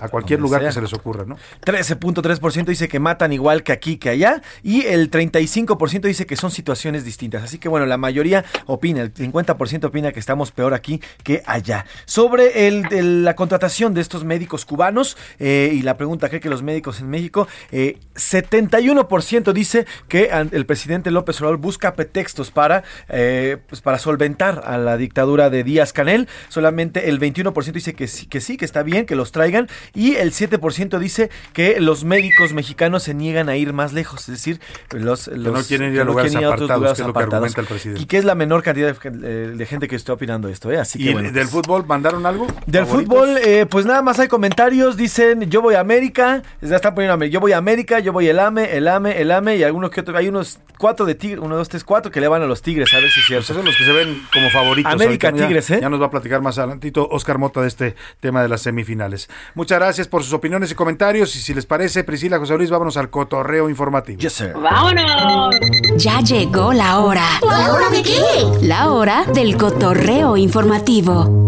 a cualquier lugar sea. que se les ocurra, ¿no? 13.3% dice que matan igual que aquí que allá y el 35% dice que son situaciones distintas. Así que bueno, la mayoría opina, el 50% opina que estamos peor aquí que allá. Sobre el, el- la contratación de estos médicos cubanos eh, y la pregunta, ¿cree que los médicos en México? Eh, 71% dice que el presidente López Obrador busca pretextos para, eh, pues para solventar a la dictadura de Díaz Canel. Solamente el 21% dice que sí, que sí, que está bien, que los los traigan. Y el 7% dice que los médicos mexicanos se niegan a ir más lejos, es decir, los, los no quieren ir a que lugares quieren ir apartados, lugares que es lo que argumenta el presidente. Y que es la menor cantidad de, eh, de gente que está opinando esto, ¿eh? Así que ¿Y bueno, del pues- fútbol mandaron algo? del ¿Favoritos? fútbol, eh, pues nada más hay comentarios, dicen yo voy a América, ya están poniendo yo voy a América, yo voy el AME, el AME, el AME y algunos que otros, hay unos cuatro de Tigres, uno, dos, tres, cuatro que le van a los Tigres, a ver si es cierto. Esos son los que se ven como favoritos. América, ahorita. Ya- Tigres, ¿eh? Ya nos va a platicar más adelantito Oscar Mota de este tema de las semifinales. Muchas gracias por sus opiniones y comentarios. Y si les parece, Priscila, José Luis, vámonos al cotorreo informativo. Yes, sir. ¡Vámonos! Ya llegó la hora. ¿La hora de qué? La hora del cotorreo informativo.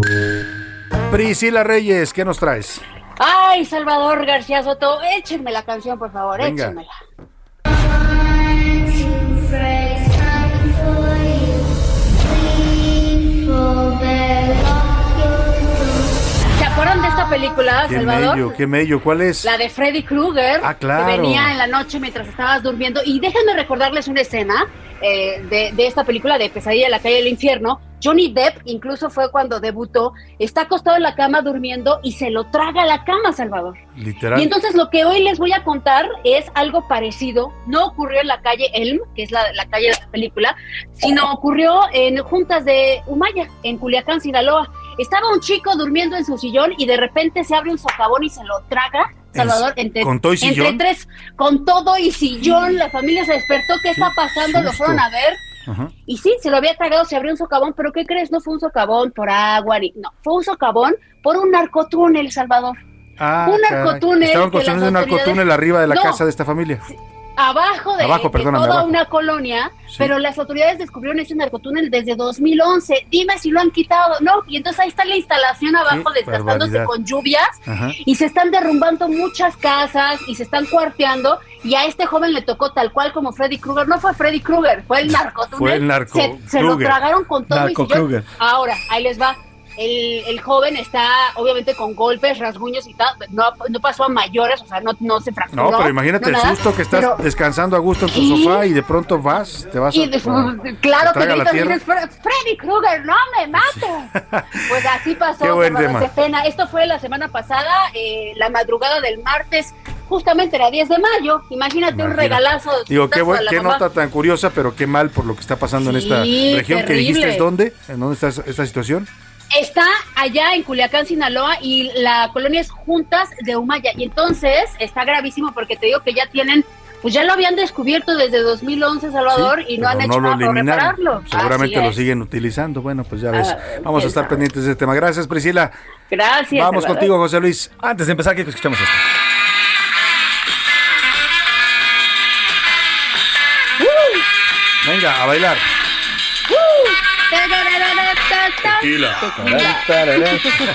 Priscila Reyes, ¿qué nos traes? Ay, Salvador García Soto, échenme la canción, por favor, Venga. échenmela. ¿Se acuerdan de esta película, Qué Salvador? mello, qué mello. ¿Cuál es? La de Freddy Krueger, Ah, claro. que venía en la noche mientras estabas durmiendo. Y déjenme recordarles una escena eh, de, de esta película de Pesadilla en la calle del infierno. Johnny Depp incluso fue cuando debutó, está acostado en la cama durmiendo y se lo traga a la cama, Salvador. Literal. Y entonces lo que hoy les voy a contar es algo parecido. No ocurrió en la calle Elm, que es la, la calle de la película, sino ocurrió en Juntas de Humaya, en Culiacán, Sinaloa. Estaba un chico durmiendo en su sillón y de repente se abre un socavón y se lo traga. Salvador, ¿En- entre, con todo y entre sillón? tres, con todo y sillón, la familia se despertó, ¿qué está pasando? Lo fueron a ver. Ajá. Y sí, se lo había tragado, se abrió un socavón, pero ¿qué crees? No fue un socavón por agua, ni, no, fue un socavón por un narcotúnel, Salvador. Ah, un narcotúnel Estaban construyendo un narcotúnel arriba de la No, casa de esta familia. Abajo de, Abajo, de perdóname, toda abajo. una colonia, Sí. pero las autoridades descubrieron ese narcotúnel desde 2011. Dime si lo han quitado, ¿no? Y entonces ahí está la instalación abajo Qué desgastándose barbaridad. con lluvias Ajá. y se están derrumbando muchas casas y se están cuarteando y a este joven le tocó tal cual como Freddy Krueger. No fue Freddy Krueger, fue el narcotúnel. Fue el narco se, se lo tragaron con todo y. Krueger. Ahora, ahí les va. El, el joven está obviamente con golpes, rasguños y tal. No, no pasó a mayores, o sea, no, no se fracturó. No, pero imagínate no el susto que estás pero- descansando a gusto en tu sofá y de pronto vas, te vas y a- claro te que gritas y dices, "Fre- Freddy Krueger, no me mates. Pues así pasó, Qué buen tema. pena. Esto fue la semana pasada, eh, la madrugada del martes, justamente era 10 de mayo. Imagínate un regalazo. Digo, qué, buen- qué nota tan curiosa, pero qué mal por lo que está pasando en esta región que dijiste dónde, en dónde está esta situación. Está allá en Culiacán, Sinaloa, y la colonia es Juntas de Humaya. Y entonces está gravísimo porque te digo que ya tienen, pues ya lo habían descubierto desde 2011, Salvador, Sí, y no han hecho no nada lo por repararlo. Seguramente lo siguen utilizando. Bueno, pues ya ves. Ah, Vamos a estar sabe. pendientes de ese tema. Gracias, Priscila. Gracias. Vamos Salvador. contigo, José Luis. Antes de empezar, que escuchemos esto. Venga, a bailar. Tequila.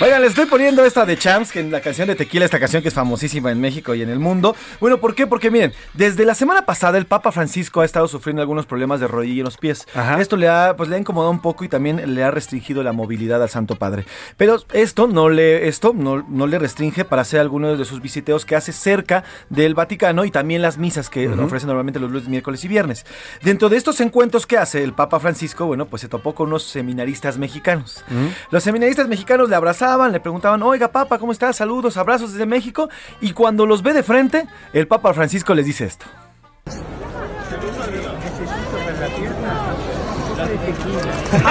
Oigan, les estoy poniendo esta de Champs, que es la canción de Tequila, esta canción que es famosísima en México y en el mundo. Bueno, ¿por qué? Porque miren, desde la semana pasada el Papa Francisco ha estado sufriendo algunos problemas de rodilla en los pies. Esto le ha, pues, le ha incomodado un poco y también le ha restringido la movilidad al Santo Padre. Pero esto no le, esto no, no le restringe para hacer algunos de sus visiteos que hace cerca del Vaticano y también las misas que Ujú. ofrecen normalmente los lunes, miércoles y viernes. Dentro de estos encuentros que hace el Papa Francisco, bueno, pues se topó con unos seminaristas mexicanos. Los seminaristas mexicanos le abrazaban, le preguntaban, oiga, Papa, ¿cómo estás? Saludos, abrazos desde México. Y cuando los ve de frente, el Papa Francisco les dice esto.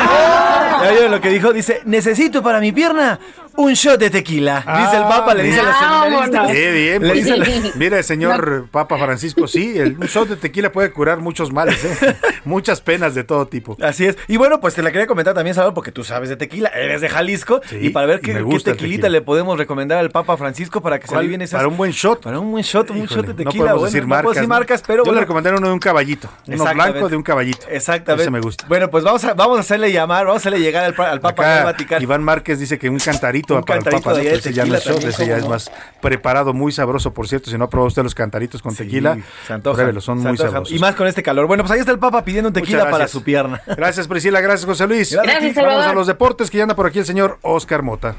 ¿Ya lo que dijo? Dice, necesito para mi pierna un shot de tequila. Dice el Papa, le dice a los seminaristas. Qué bien. Le pues, dice la- Mira, el señor Papa Francisco, sí, el, un shot de tequila puede curar muchos males, ¿eh? muchas penas de todo tipo. Así es. Y bueno, pues te la quería comentar también, Salvador, porque tú sabes de tequila, eres de Jalisco. y para ver qué, tequilita tequila. le podemos recomendar al Papa Francisco para que se alivien esas... Para un buen shot. Para un buen shot, un Híjole, shot de no tequila. podemos bueno, decir no marcas. puedo decir ¿no? marcas, pero Yo bueno. le recomendaría uno de un caballito. Uno Exactamente. blanco de un caballito. Exactamente. Ese me gusta. Bueno, pues vamos a, vamos a hacerle llamar, vamos a hacerle llegar al, pa- al Papa Acá del Vaticano. Iván Márquez dice que un cantarito Un para el cantarito Papa. Ese ya no es shot, también, ese ya ¿cómo es más preparado, muy sabroso, por cierto. Si no ha probado usted los cantaritos con tequila, se pruébelo, son se muy sabrosos. Y más con este calor. Bueno, pues ahí está el Papa pidiendo un tequila para su pierna. Gracias, Priscila. Gracias, José Luis. Gracias, Vamos Salvador. a los deportes, que ya anda por aquí el señor Oscar Mota.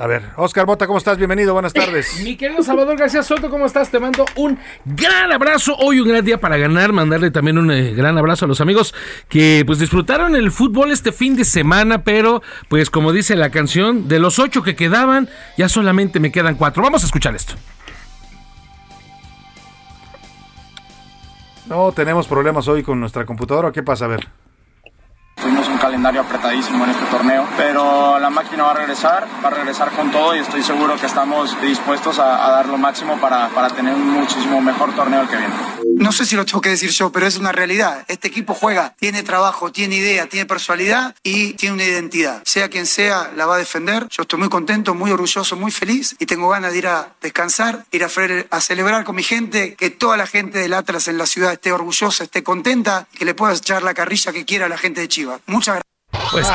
A ver, Oscar Bota, ¿cómo estás? Bienvenido, buenas tardes. Mi querido Salvador García Soto, ¿cómo estás? Te mando un gran abrazo. Hoy un gran día para ganar. Mandarle también un eh, gran abrazo a los amigos que pues disfrutaron el fútbol este fin de semana, pero pues como dice la canción, de los ocho que quedaban, ya solamente me quedan cuatro. Vamos a escuchar esto. No, tenemos problemas hoy con nuestra computadora. ¿Qué pasa? A ver. Tuvimos un calendario apretadísimo en este torneo, pero la máquina va a regresar, va a regresar con todo y estoy seguro que estamos dispuestos a, dar lo máximo para, para tener un muchísimo mejor torneo el que viene. No sé si lo tengo que decir yo, pero es una realidad. Este equipo juega, tiene trabajo, tiene idea, tiene personalidad y tiene una identidad. Sea quien sea, la va a defender. Yo estoy muy contento, muy orgulloso, muy feliz y tengo ganas de ir a descansar, ir a, a celebrar con mi gente, que toda la gente del Atlas en la ciudad esté orgullosa, esté contenta que le pueda echar la carrilla que quiera a la gente de Chivas. Muchas gracias. Pues,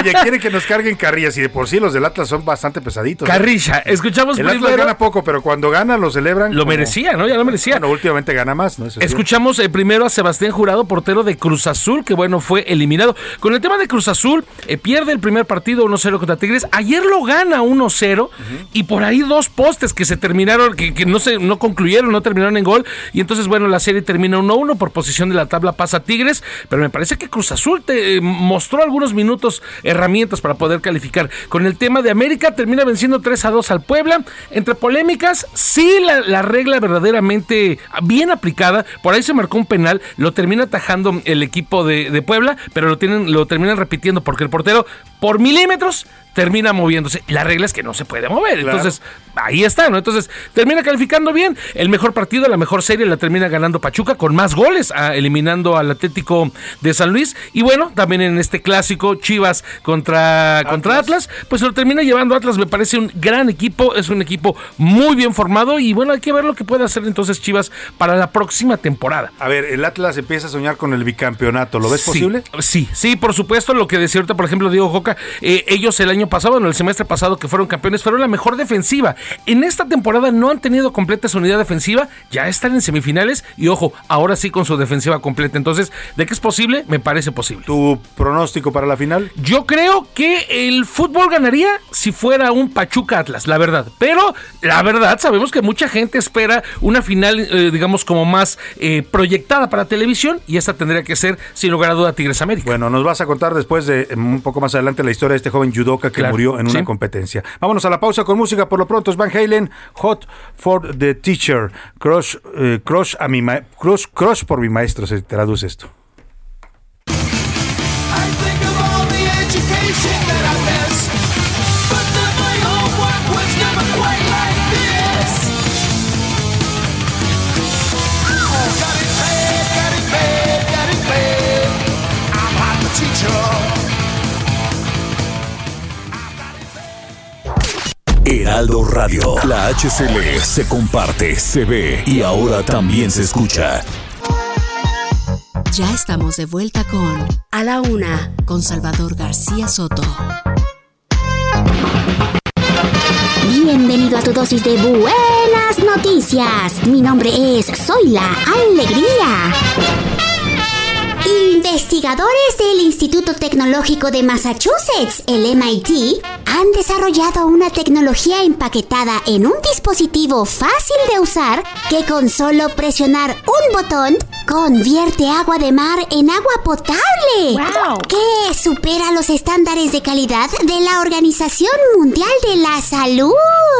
Oye, quieren que nos carguen carrillas y de por sí los del Atlas son bastante pesaditos. ¿eh? Carrilla, escuchamos El Atlas primero- gana poco, pero cuando gana lo celebran. Lo como- merecía, ¿no? Ya lo merecía. Bueno, últimamente gana más, ¿no? Eso. Escuchamos eh, primero a Sebastián Jurado, portero de Cruz Azul, que bueno, fue eliminado. Con el tema de Cruz Azul, eh, pierde el primer partido 1-0 contra Tigres. Ayer lo gana 1-0 y por ahí dos postes que se terminaron, que, que no se no concluyeron, no terminaron en gol. Y entonces, bueno, la serie termina 1-1 por posición de la tabla pasa Tigres. Pero me parece que Cruz Azul te eh, mostró algunos minutos herramientas para poder calificar. Con el tema de América, termina venciendo 3 a 2 al Puebla. Entre polémicas, sí la, la regla verdaderamente bien aplicada. Por ahí se marcó un penal, lo termina atajando el equipo de, de Puebla, pero lo, tienen, lo terminan repitiendo porque el portero, por milímetros, termina moviéndose. La regla es que no se puede mover. Claro. Entonces, ahí está, ¿no? Entonces, termina calificando bien. El mejor partido, la mejor serie la termina ganando Pachuca con más goles, ah, eliminando al Atlético de San Luis. Y bueno, también en este clásico, Chivas contra, contra Atlas, pues lo termina llevando Atlas. Me parece un gran equipo, es un equipo muy bien formado. Y bueno, hay que ver lo que puede hacer entonces Chivas para la próxima temporada. A ver, el Atlas empieza a soñar con el bicampeonato. ¿Lo ves Sí, posible? Sí, sí, por supuesto. Lo que decía ahorita, por ejemplo, Diego Joca, eh, ellos el año pasado, bueno, el semestre pasado que fueron campeones, fueron la mejor defensiva. En esta temporada no han tenido completa su unidad defensiva, ya están en semifinales y ojo, ahora sí con su defensiva completa. Entonces, ¿de qué es posible? Me parece posible. ¿Tu pronóstico para la final? Yo creo que el fútbol ganaría si fuera un Pachuca Atlas, la verdad. Pero la verdad, sabemos que mucha gente espera una final, eh, digamos, como más eh, proyectada para televisión y esta tendría que ser, sin lugar a duda, Tigres América. Bueno, nos vas a contar después de eh, un poco más adelante la historia de este joven judoka que Claro, murió en una competencia. Vámonos a la pausa con música. Por lo pronto es Van Halen, Hot for the Teacher, Crush, eh, crush, a mi crush, crush por mi maestro, se traduce esto. Heraldo Radio. La HCL se comparte, se ve y ahora también se escucha. Ya estamos de vuelta con A la Una con Salvador García Soto. Bienvenido a tu dosis de buenas noticias. Mi nombre es Soy la Alegría. Investigadores del Instituto Tecnológico de Massachusetts, el MIT, han desarrollado una tecnología empaquetada en un dispositivo fácil de usar que con solo presionar un botón convierte agua de mar en agua potable. Que supera los estándares de calidad de la Organización Mundial de la Salud.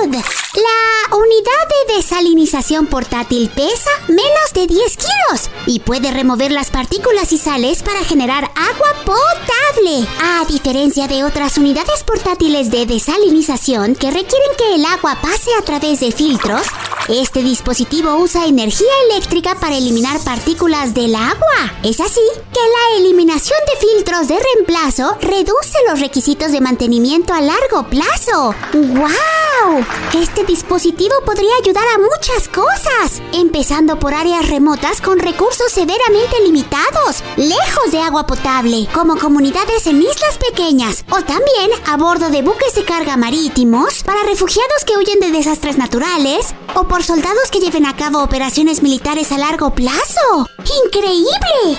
La unidad de desalinización portátil pesa menos de 10 kilos y puede remover las partículas y sales para generar agua potable. A diferencia de otras unidades portátiles de desalinización que requieren que el agua pase a través de filtros, este dispositivo usa energía eléctrica para eliminar partículas del agua. Es así que la eliminación de filtros de reemplazo reduce los requisitos de mantenimiento a largo plazo. ¡Wow! Este dispositivo podría ayudar a muchas cosas, empezando por áreas remotas con recursos severamente limitados, lejos de agua potable, como comunidades en islas pequeñas, o también a bordo de buques de carga marítimos para refugiados que huyen de desastres naturales, o por soldados que lleven a cabo operaciones militares a largo plazo. ¡Increíble!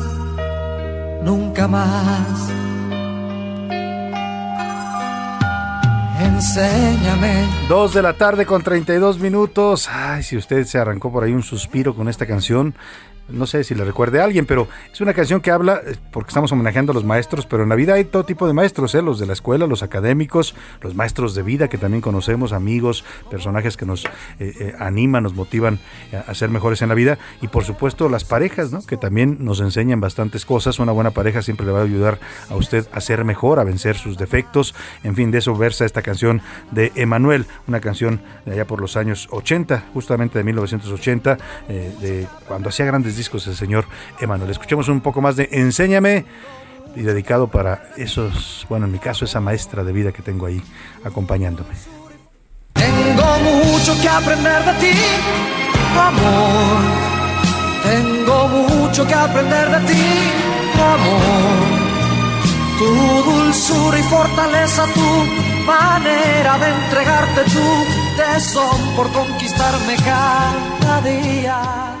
nunca más. Enséñame. Dos de la tarde con 32 minutos. Ay, si usted se arrancó por ahí un suspiro con esta canción. No sé si le recuerde a alguien, pero es una canción que habla, eh, porque estamos homenajeando a los maestros, pero en la vida hay todo tipo de maestros, ¿eh? los de la escuela, los académicos, los maestros de vida que también conocemos, amigos, personajes que nos eh, eh, animan, nos motivan a, ser mejores en la vida, y por supuesto las parejas, ¿no? que también nos enseñan bastantes cosas. Una buena pareja siempre le va a ayudar a usted a ser mejor, a vencer sus defectos. En fin, de eso versa esta canción de Emanuel, una canción de allá por los años 80, justamente de 1980, eh, de cuando hacía grandes discos el señor Emanuel. Escuchemos un poco más de Enséñame y dedicado para esos, bueno, en mi caso, esa maestra de vida que tengo ahí acompañándome. Tengo mucho que aprender de ti, amor. Tengo mucho que aprender de ti, amor. Tu dulzura y fortaleza, tu manera de entregarte tu tesón por conquistarme cada día.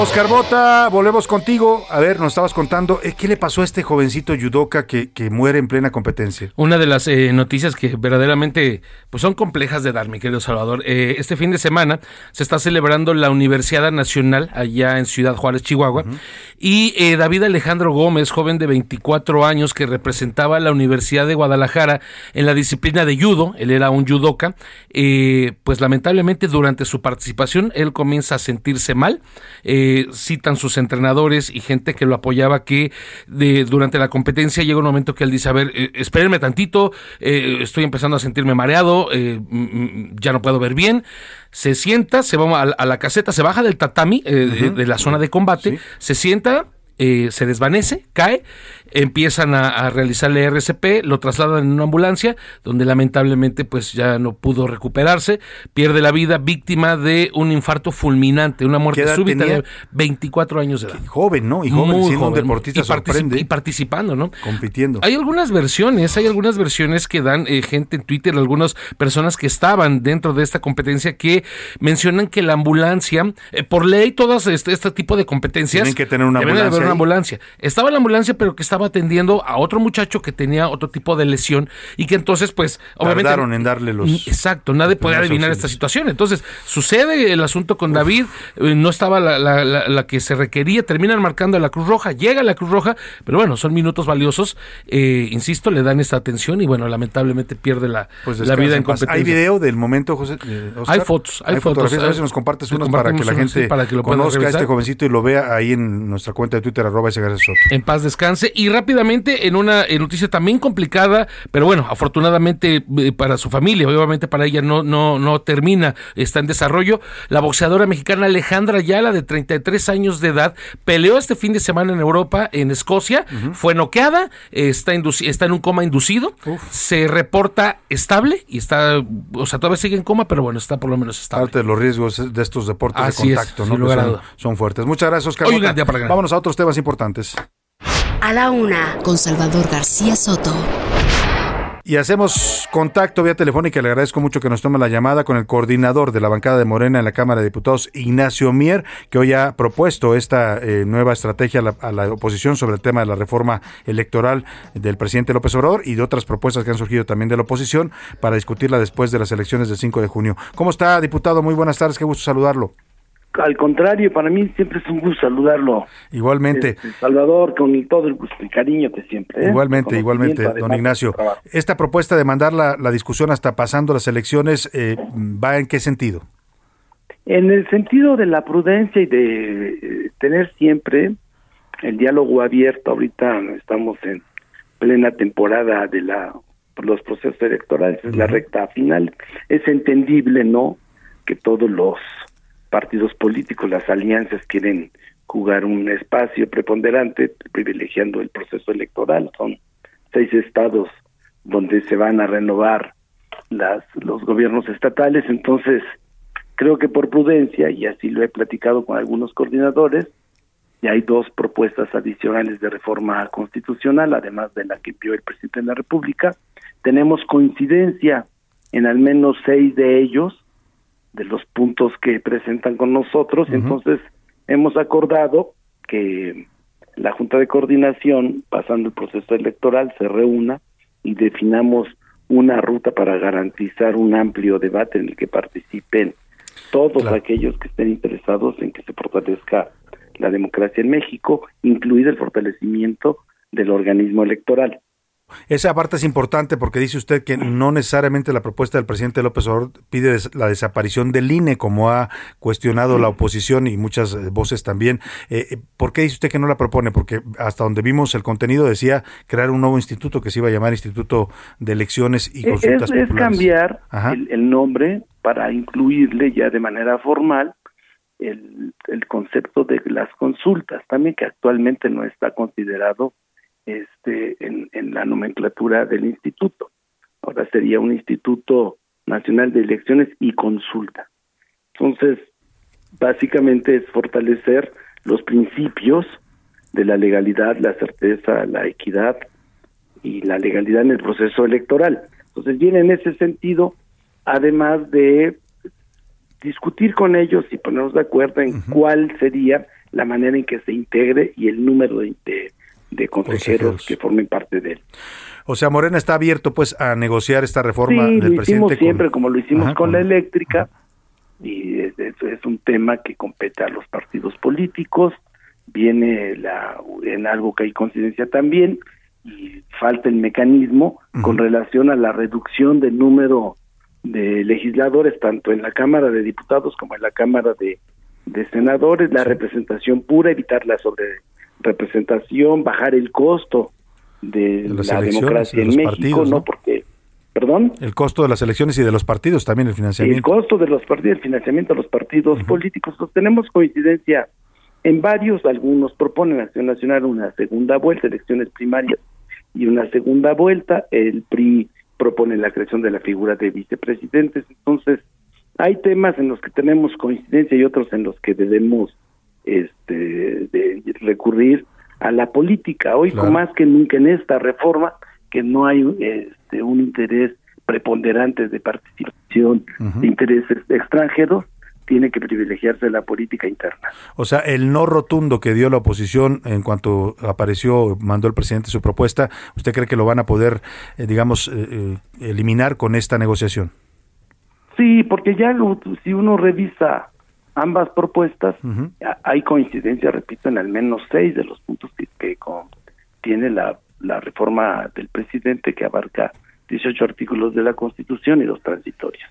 Oscar Bota, volvemos contigo. A ver, nos estabas contando, eh, ¿qué le pasó a este jovencito judoka que, que muere en plena competencia? Una de las eh, noticias que verdaderamente pues son complejas de dar, mi querido Salvador. Eh, este fin de semana se está celebrando la Universidad Nacional allá en Ciudad Juárez, Chihuahua. Y eh, David Alejandro Gómez, joven de 24 años que representaba a la Universidad de Guadalajara en la disciplina de judo, él era un judoka, pues lamentablemente durante su participación él comienza a sentirse mal. Eh, citan sus entrenadores y gente que lo apoyaba que de, durante la competencia llega un momento que él dice, a ver, eh, espérenme tantito, eh, estoy empezando a sentirme mareado, eh, ya no puedo ver bien. Se sienta, se va a, la- a la caseta, se baja del tatami de- de la zona de combate, se sienta, se desvanece, cae, empiezan a, a realizarle RCP, lo trasladan en una ambulancia, donde lamentablemente pues ya no pudo recuperarse, pierde la vida víctima de un infarto fulminante, una ¿Qué muerte súbita tenía? de 24 años de edad. Joven, ¿no? Y joven, Muy siendo un joven. deportista y, sorprende. y participando, ¿no? Compitiendo. Hay algunas versiones, hay algunas versiones que dan eh, gente en Twitter, algunas personas que estaban dentro de esta competencia que mencionan que la ambulancia, eh, por ley, todas este, este tipo de competencias Tienen que tener una haber ambulancia una ambulancia. Estaba la ambulancia, pero que estaba atendiendo a otro muchacho que tenía otro tipo de lesión y que entonces, pues, obviamente. Tardaron en darle los- Exacto, nadie podía adivinar esta situación. Entonces, sucede el asunto con David, eh, no estaba la, la- la- la que se requería, terminan marcando a la Cruz Roja, llega la Cruz Roja, pero bueno, son minutos valiosos, eh, insisto, le dan esta atención y bueno, lamentablemente pierde la, Pues la vida en competencia. ¿Hay video del momento, José? eh, Oscar? Hay fotos, hay fotos. A ver si nos compartes te unas para que la sí, gente para que lo conozca a este jovencito y lo vea ahí en nuestra cuenta de Twitter, arroba ese Soto. En paz descanse. Y rápidamente, en una noticia también complicada, pero bueno, afortunadamente eh, para su familia, obviamente para ella no, no, no termina, está en desarrollo. La boxeadora mexicana Alejandra Ayala, de 33 años de edad, peleó este fin de semana en Europa, en Escocia, fue noqueada, está, está en un coma inducido, se reporta estable y está, o sea, todavía sigue en coma, pero bueno, está por lo menos estable. Parte de los riesgos de estos deportes Así de contacto, ¿no? Son, fuertes. Muchas gracias, Oscar. Hoy un Bota. gran día para ganar. Vámonos a otros temas importantes. A la una, con Salvador García Soto. Y hacemos contacto vía telefónica. Le agradezco mucho que nos tome la llamada con el coordinador de la bancada de Morena en la Cámara de Diputados, Ignacio Mier, que hoy ha propuesto esta eh, nueva estrategia a la, a la oposición sobre el tema de la reforma electoral del presidente López Obrador y de otras propuestas que han surgido también de la oposición para discutirla después de las elecciones del 5 de junio. ¿Cómo está, diputado? Muy buenas tardes. Qué gusto saludarlo. Al contrario, para mí siempre es un gusto saludarlo. Igualmente. Este, Salvador, con todo el, gusto y cariño de siempre. ¿eh? Igualmente, igualmente, don Ignacio. Esta propuesta de mandar la, la discusión hasta pasando las elecciones, eh, ¿va en qué sentido? En el sentido de la prudencia y de eh, tener siempre el diálogo abierto, ahorita estamos en plena temporada de la los procesos electorales, es la recta final. Es entendible, ¿no? Que todos los partidos políticos, las alianzas quieren jugar un espacio preponderante privilegiando el proceso electoral. Son seis estados donde se van a renovar las los gobiernos estatales, entonces creo que por prudencia, y así lo he platicado con algunos coordinadores, y hay dos propuestas adicionales de reforma constitucional, además de la que envió el presidente de la República. Tenemos coincidencia en al menos seis de ellos, de los puntos que presentan con nosotros, entonces hemos acordado que la Junta de Coordinación, pasando el proceso electoral, se reúna y definamos una ruta para garantizar un amplio debate en el que participen todos aquellos que estén interesados en que se fortalezca la democracia en México, incluido el fortalecimiento del organismo electoral. Esa parte es importante porque dice usted que no necesariamente la propuesta del presidente López Obrador pide la desaparición del INE, como ha cuestionado la oposición y muchas eh, voces también. Eh, eh, ¿Por qué dice usted que no la propone? Porque hasta donde vimos el contenido decía crear un nuevo instituto que se iba a llamar Instituto de Elecciones y Es, Consultas es Populares. cambiar el, el nombre para incluirle ya de manera formal el, el concepto de las consultas, también que actualmente no está considerado este en, en la nomenclatura del instituto. Ahora sería un Instituto Nacional de Elecciones y Consulta. Entonces, básicamente es fortalecer los principios de la legalidad, la certeza, la equidad y la legalidad en el proceso electoral. Entonces viene en ese sentido, además de discutir con ellos y ponernos de acuerdo en cuál sería la manera en que se integre y el número de, de, de consejeros, Consejeros. que formen parte de él. O sea, Morena está abierto pues a negociar esta reforma Sí, del lo hicimos con- siempre como lo hicimos Ajá, con la eléctrica y es, es- es un tema que compete a los partidos políticos, viene la, en algo que hay coincidencia también y falta el mecanismo con relación a la reducción del número de legisladores tanto en la Cámara de Diputados como en la Cámara de, de Senadores, la representación pura, evitar la sobre representación, bajar el costo de, De las la elecciones, democracia de en los México, partidos, ¿no? ¿no? Porque, perdón. El costo de las elecciones y de los partidos también, el El financiamiento. costo de los partidos, el financiamiento de los partidos políticos, pues tenemos coincidencia en varios, algunos proponen Acción Nacional una segunda vuelta, elecciones primarias y una segunda vuelta, el PRI propone la creación de la figura de vicepresidentes, entonces hay temas en los que tenemos coincidencia y otros en los que debemos este de recurrir a la política. Hoy Claro. más que nunca en esta reforma que no hay este, un interés preponderante de participación de intereses extranjeros, tiene que privilegiarse la política interna. O sea, el no rotundo que dio la oposición en cuanto apareció, mandó el presidente su propuesta, ¿usted cree que lo van a poder, eh, digamos, eh, eh, eliminar con esta negociación? Sí, porque ya lo- si uno revisa ambas propuestas, hay coincidencia, repito, en al menos seis de los puntos que, que con- tiene la, la reforma del presidente que abarca 18 artículos de la Constitución y los transitorios.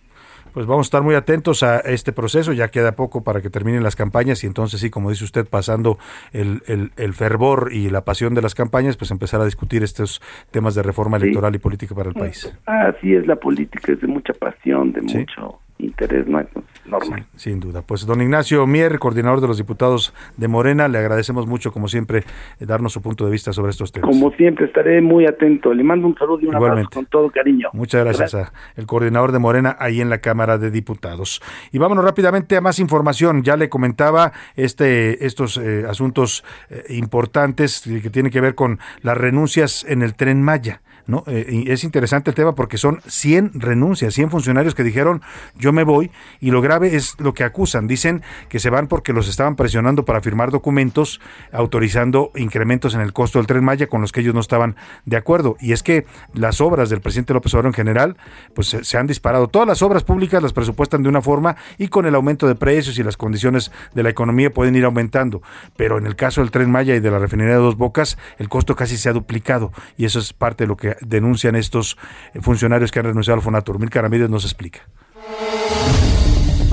Pues vamos a estar muy atentos a este proceso, ya queda poco para que terminen las campañas y entonces sí, como dice usted, pasando el, el- el fervor y la pasión de las campañas, pues empezar a discutir estos temas de reforma electoral y política para el país. Así es la política, es de mucha pasión, de Sí. mucho interés, ¿no? Entonces, normal. Sin duda. Pues don Ignacio Mier, coordinador de los diputados de Morena, le agradecemos mucho, como siempre, eh, darnos su punto de vista sobre estos temas. Como siempre, estaré muy atento. Le mando un saludo y un abrazo Igualmente. con todo cariño. Muchas gracias, a el coordinador de Morena ahí en la Cámara de Diputados. Y vámonos rápidamente a más información. Ya le comentaba este, estos eh, asuntos eh, importantes y que tienen que ver con las renuncias en el tren Maya. ¿No? Eh, es interesante el tema porque son 100 renuncias, 100 funcionarios que dijeron yo me voy y lo grave es lo que acusan. Dicen que se van porque los estaban presionando para firmar documentos autorizando incrementos en el costo del tren Maya con los que ellos no estaban de acuerdo. Y es que las obras del presidente López Obrador en general pues se han disparado. Todas las obras públicas las presupuestan de una forma y con el aumento de precios y las condiciones de la economía pueden ir aumentando. Pero en el caso del tren Maya y de la refinería de Dos Bocas, el costo casi se ha duplicado y eso es parte de lo que denuncian estos funcionarios que han renunciado al Fonatur. Milka Ramírez nos explica.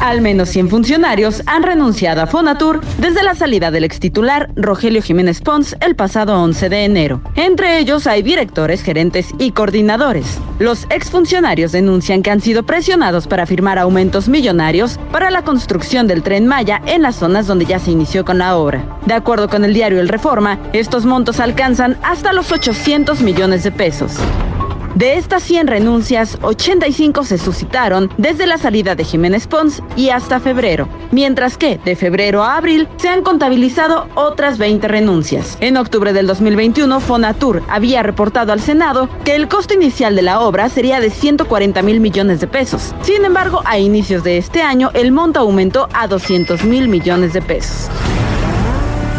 Al menos 100 funcionarios han renunciado a Fonatur desde la salida del extitular Rogelio Jiménez Pons el pasado 11 de enero. Entre ellos hay directores, gerentes y coordinadores. Los exfuncionarios denuncian que han sido presionados para firmar aumentos millonarios para la construcción del tren Maya en las zonas donde ya se inició con la obra. De acuerdo con el diario El Reforma, estos montos alcanzan hasta los 800 millones de pesos. De estas 100 renuncias, 85 se suscitaron desde la salida de Jiménez Pons y hasta febrero, mientras que de febrero a abril se han contabilizado otras 20 renuncias. En octubre del 2021, Fonatur había reportado al Senado que el costo inicial de la obra sería de 140 mil millones de pesos. Sin embargo, a inicios de este año, el monto aumentó a 200 mil millones de pesos.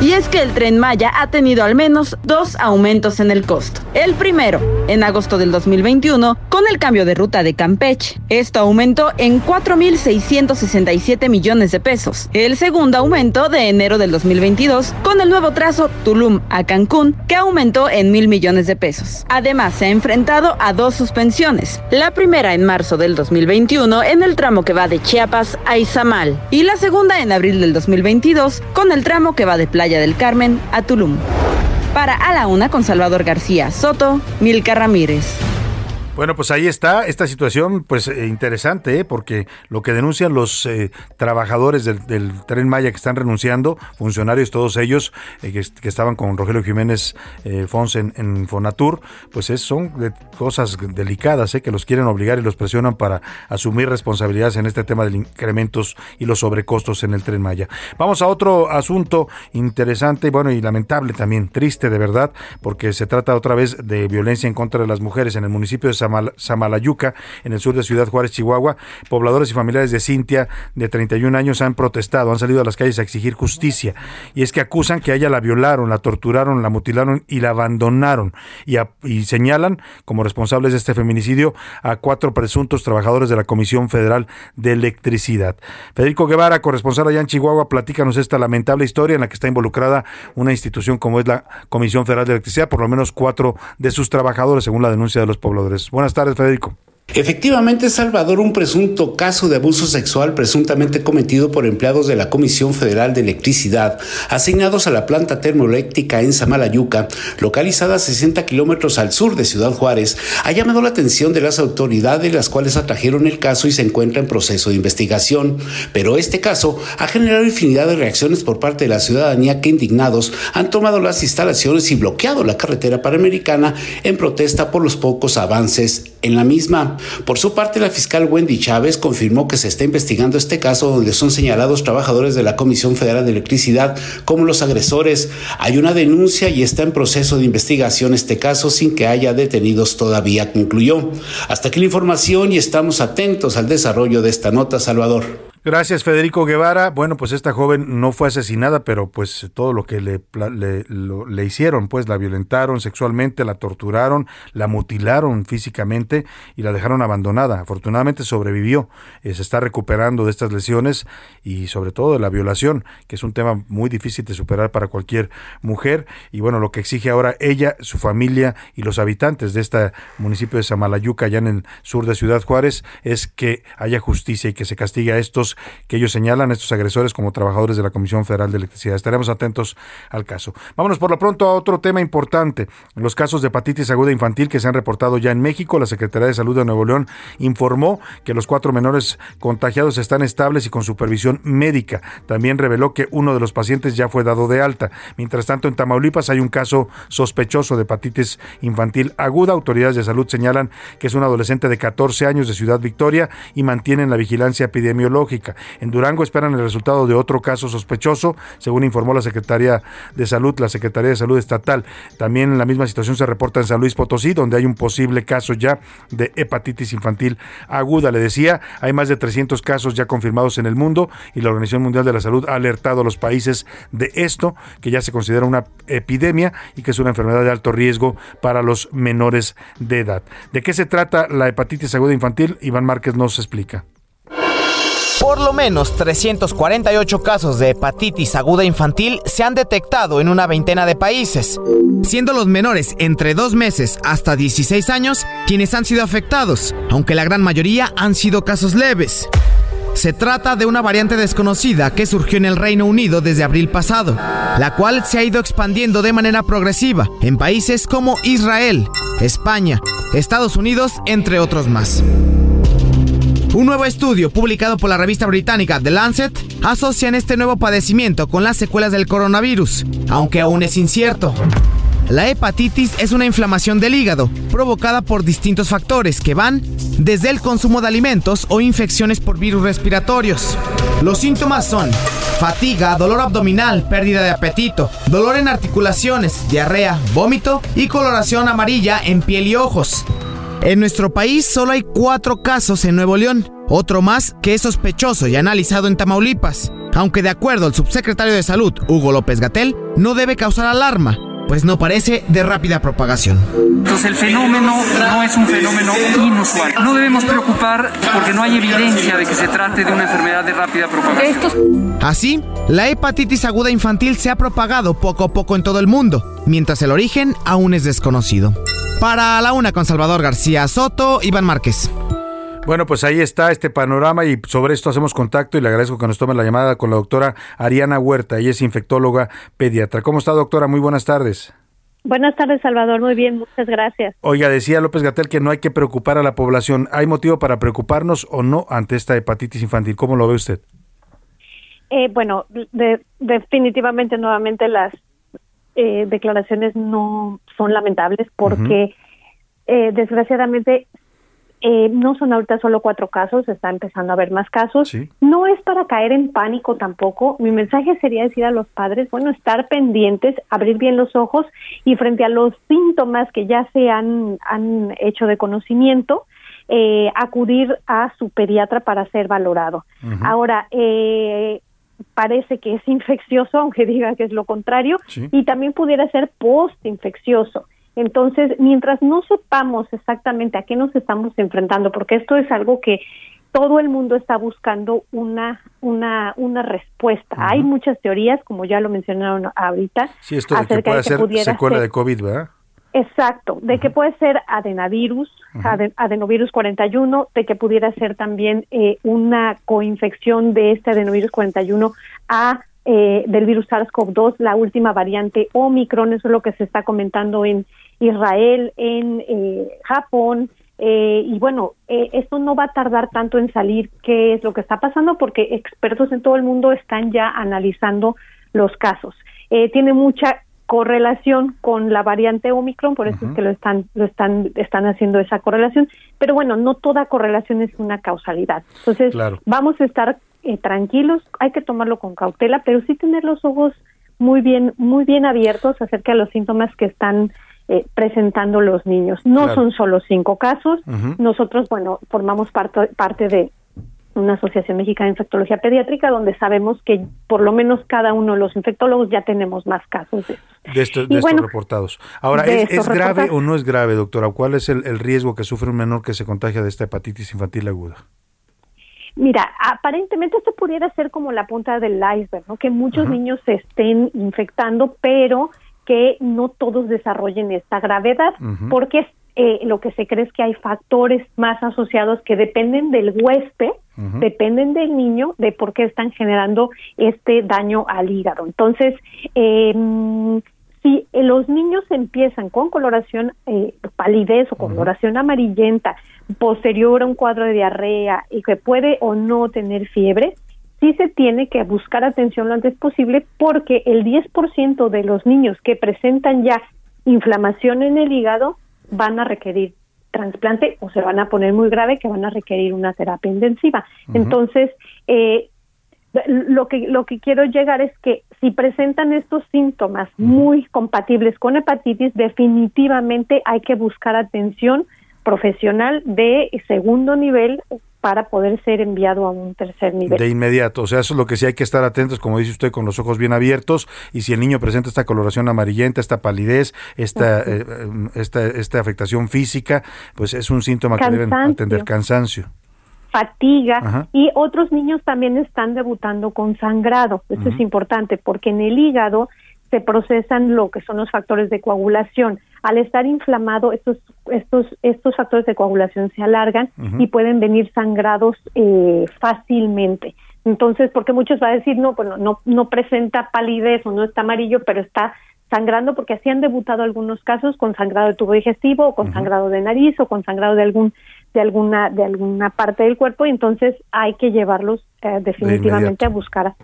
Y es que el tren Maya ha tenido al menos dos aumentos en el costo. El primero, en agosto del 2021, con el cambio de ruta de Campeche. Esto aumentó en 4.667 millones de pesos. El segundo aumento de enero del 2022, con el nuevo trazo Tulum a Cancún, que aumentó en mil millones de pesos. Además, se ha enfrentado a dos suspensiones. La primera en marzo del 2021, en el tramo que va de Chiapas a Izamal. Y la segunda en abril del 2022, con el tramo que va de Playa del Carmen a Tulum. Para A la Una con Salvador García Soto, Milka Ramírez. Bueno, pues ahí está esta situación, pues eh, interesante, ¿eh? porque lo que denuncian los eh, trabajadores del, del tren Maya que están renunciando, funcionarios todos ellos eh, que, estaban con Rogelio Jiménez eh, Fons en, Fonatur, pues es, son de cosas delicadas, ¿eh? que los quieren obligar y los presionan para asumir responsabilidades en este tema de incrementos y los sobrecostos en el tren Maya. Vamos a otro asunto interesante, bueno y lamentable también, triste de verdad, porque se trata otra vez de violencia en contra de las mujeres en el municipio de Samal- Samalayuca, en el sur de Ciudad Juárez, Chihuahua. Pobladores y familiares de Cintia, de 31 años, han protestado, han salido a las calles a exigir justicia. Y es que acusan que a ella la violaron, la torturaron, la mutilaron y la abandonaron. Y, y señalan como responsables de este feminicidio a cuatro presuntos trabajadores de la Comisión Federal de Electricidad. Federico Guevara, corresponsal allá en Chihuahua, platícanos esta lamentable historia en la que está involucrada una institución como es la Comisión Federal de Electricidad, por lo menos cuatro de sus trabajadores, según la denuncia de los pobladores. Buenas tardes, Federico. Efectivamente, Salvador, un presunto caso de abuso sexual presuntamente cometido por empleados de la Comisión Federal de Electricidad, asignados a la planta termoeléctrica en Samalayuca, localizada a 60 kilómetros al sur de Ciudad Juárez, ha llamado la atención de las autoridades, las cuales atrajeron el caso y se encuentra en proceso de investigación. Pero este caso ha generado infinidad de reacciones por parte de la ciudadanía que indignados han tomado las instalaciones y bloqueado la carretera panamericana en protesta por los pocos avances en la misma. Por su parte, la fiscal Wendy Chávez confirmó que se está investigando este caso donde son señalados trabajadores de la Comisión Federal de Electricidad como los agresores. Hay una denuncia y está en proceso de investigación este caso sin que haya detenidos todavía, concluyó. Hasta aquí la información y estamos atentos al desarrollo de esta nota, Salvador. Gracias, Federico Guevara. Bueno, pues esta joven no fue asesinada, pero pues todo lo que le, le, lo- le hicieron, pues la violentaron sexualmente, la torturaron, la mutilaron físicamente y la dejaron abandonada. Afortunadamente sobrevivió, eh, se está recuperando de estas lesiones y sobre todo de la violación, que es un tema muy difícil de superar para cualquier mujer. Y bueno, lo que exige ahora ella, su familia y los habitantes de este municipio de Samalayuca, allá en el sur de Ciudad Juárez, es que haya justicia y que se castigue a estos que ellos señalan, estos agresores, como trabajadores de la Comisión Federal de Electricidad. Estaremos atentos al caso. Vámonos por lo pronto a otro tema importante. Los casos de hepatitis aguda infantil que se han reportado ya en México. La Secretaría de Salud de Nuevo León informó que los cuatro menores contagiados están estables y con supervisión médica. También reveló que uno de los pacientes ya fue dado de alta. Mientras tanto, en Tamaulipas hay un caso sospechoso de hepatitis infantil aguda. Autoridades de salud señalan que es un adolescente de 14 años de Ciudad Victoria y mantienen la vigilancia epidemiológica. En Durango esperan el resultado de otro caso sospechoso, según informó la Secretaría de Salud, la Secretaría de Salud Estatal. También la misma situación se reporta en San Luis Potosí, donde hay un posible caso ya de hepatitis infantil aguda. Le decía, hay más de 300 casos ya confirmados en el mundo y la Organización Mundial de la Salud ha alertado a los países de esto, que ya se considera una epidemia y que es una enfermedad de alto riesgo para los menores de edad. ¿De qué se trata la hepatitis aguda infantil? Iván Márquez nos explica. Por lo menos 348 casos de hepatitis aguda infantil se han detectado en una veintena de países, siendo los menores entre 2 meses hasta 16 años quienes han sido afectados, aunque la gran mayoría han sido casos leves. Se trata de una variante desconocida que surgió en el Reino Unido desde abril pasado, la cual se ha ido expandiendo de manera progresiva en países como Israel, España, Estados Unidos, entre otros más. Un nuevo estudio publicado por la revista británica The Lancet asocia este nuevo padecimiento con las secuelas del coronavirus, aunque aún es incierto. La hepatitis es una inflamación del hígado provocada por distintos factores que van desde el consumo de alimentos o infecciones por virus respiratorios. Los síntomas son fatiga, dolor abdominal, pérdida de apetito, dolor en articulaciones, diarrea, vómito y coloración amarilla en piel y ojos. En nuestro país solo hay cuatro casos en Nuevo León, otro más que es sospechoso y analizado en Tamaulipas, aunque de acuerdo al subsecretario de Salud, Hugo López Gatel, no debe causar alarma, pues no parece de rápida propagación. Entonces el fenómeno no es un fenómeno inusual. No debemos preocupar porque no hay evidencia de que se trate de una enfermedad de rápida propagación. Así, la hepatitis aguda infantil se ha propagado poco a poco en todo el mundo, mientras el origen aún es desconocido. Para la una con Salvador García Soto, Iván Márquez. Bueno, pues ahí está este panorama y sobre esto hacemos contacto y le agradezco que nos tome la llamada con la doctora Ariana Huerta. Ella es infectóloga pediatra. ¿Cómo está, doctora? Muy buenas tardes. Buenas tardes, Salvador. Muy bien, muchas gracias. Oiga, decía López Gatel que no hay que preocupar a la población. ¿Hay motivo para preocuparnos o no ante esta hepatitis infantil? ¿Cómo lo ve usted? Eh, bueno, de- definitivamente nuevamente las eh, declaraciones no son lamentables porque eh, desgraciadamente eh, no son ahorita solo cuatro casos, está empezando a haber más casos. No es para caer en pánico tampoco. Mi mensaje sería decir a los padres, bueno, estar pendientes, abrir bien los ojos y frente a los síntomas que ya se han, han hecho de conocimiento, eh, acudir a su pediatra para ser valorado. Ahora, eh, parece que es infeccioso, aunque diga que es lo contrario, Sí. y también pudiera ser post-infeccioso. Entonces, mientras no sepamos exactamente a qué nos estamos enfrentando, porque esto es algo que todo el mundo está buscando una una una respuesta. Hay muchas teorías, como ya lo mencionaron ahorita, Sí, esto de que acerca puede de que ser pudiera secuela ser- de COVID, ¿verdad? Exacto, de que puede ser adenovirus, aden- adenovirus 41, de que pudiera ser también eh, una coinfección de este adenovirus 41 a eh, del virus SARS-CoV-2, la última variante Omicron, eso es lo que se está comentando en Israel, en eh, Japón, eh, y bueno, eh, esto no va a tardar tanto en salir qué es lo que está pasando porque expertos en todo el mundo están ya analizando los casos. Eh, tiene mucha correlación con la variante Omicron, por eso es que lo están lo están están haciendo esa correlación, pero bueno, no toda correlación es una causalidad. Entonces, Claro. vamos a estar eh, tranquilos, hay que tomarlo con cautela, pero sí tener los ojos muy bien muy bien abiertos acerca de los síntomas que están eh, presentando los niños. No Claro. son solo cinco casos. Nosotros, bueno, formamos parte, parte de una asociación mexicana de infectología pediátrica donde sabemos que por lo menos cada uno de los infectólogos ya tenemos más casos de De, esto- de estos bueno, reportados. Ahora, ¿es, estos es grave o no es grave, doctora? ¿Cuál es el, el riesgo que sufre un menor que se contagia de esta hepatitis infantil aguda? Mira, aparentemente esto pudiera ser como la punta del iceberg, ¿no? Que muchos niños se estén infectando, pero que no todos desarrollen esta gravedad, porque eh, lo que se cree es que hay factores más asociados que dependen del huésped, dependen del niño, de por qué están generando este daño al hígado. Entonces, eh, si los niños empiezan con coloración eh, palidez o coloración amarillenta posterior a un cuadro de diarrea y que puede o no tener fiebre, sí se tiene que buscar atención lo antes posible porque el 10% de los niños que presentan ya inflamación en el hígado van a requerir trasplante o se van a poner muy grave que van a requerir una terapia intensiva. Entonces, eh, lo que lo que quiero llegar es que si presentan estos síntomas muy compatibles con hepatitis, definitivamente hay que buscar atención profesional de segundo nivel para poder ser enviado a un tercer nivel. De inmediato, o sea, eso es lo que sí hay que estar atentos, como dice usted, con los ojos bien abiertos, y si el niño presenta esta coloración amarillenta, esta palidez, esta, eh, eh, esta, esta afectación física, pues es un síntoma que deben atender, cansancio. fatiga Ajá. y otros niños también están debutando con sangrado. Eso es importante porque en el hígado se procesan lo que son los factores de coagulación. Al estar inflamado, estos, estos, estos factores de coagulación se alargan y pueden venir sangrados eh, fácilmente. Entonces, porque muchos van a decir, no, bueno, no, no presenta palidez o no está amarillo, pero está sangrando porque así han debutado algunos casos con sangrado de tubo digestivo o con sangrado de nariz o con sangrado de algún de alguna de alguna parte del cuerpo. Y entonces hay que llevarlos eh, definitivamente a buscar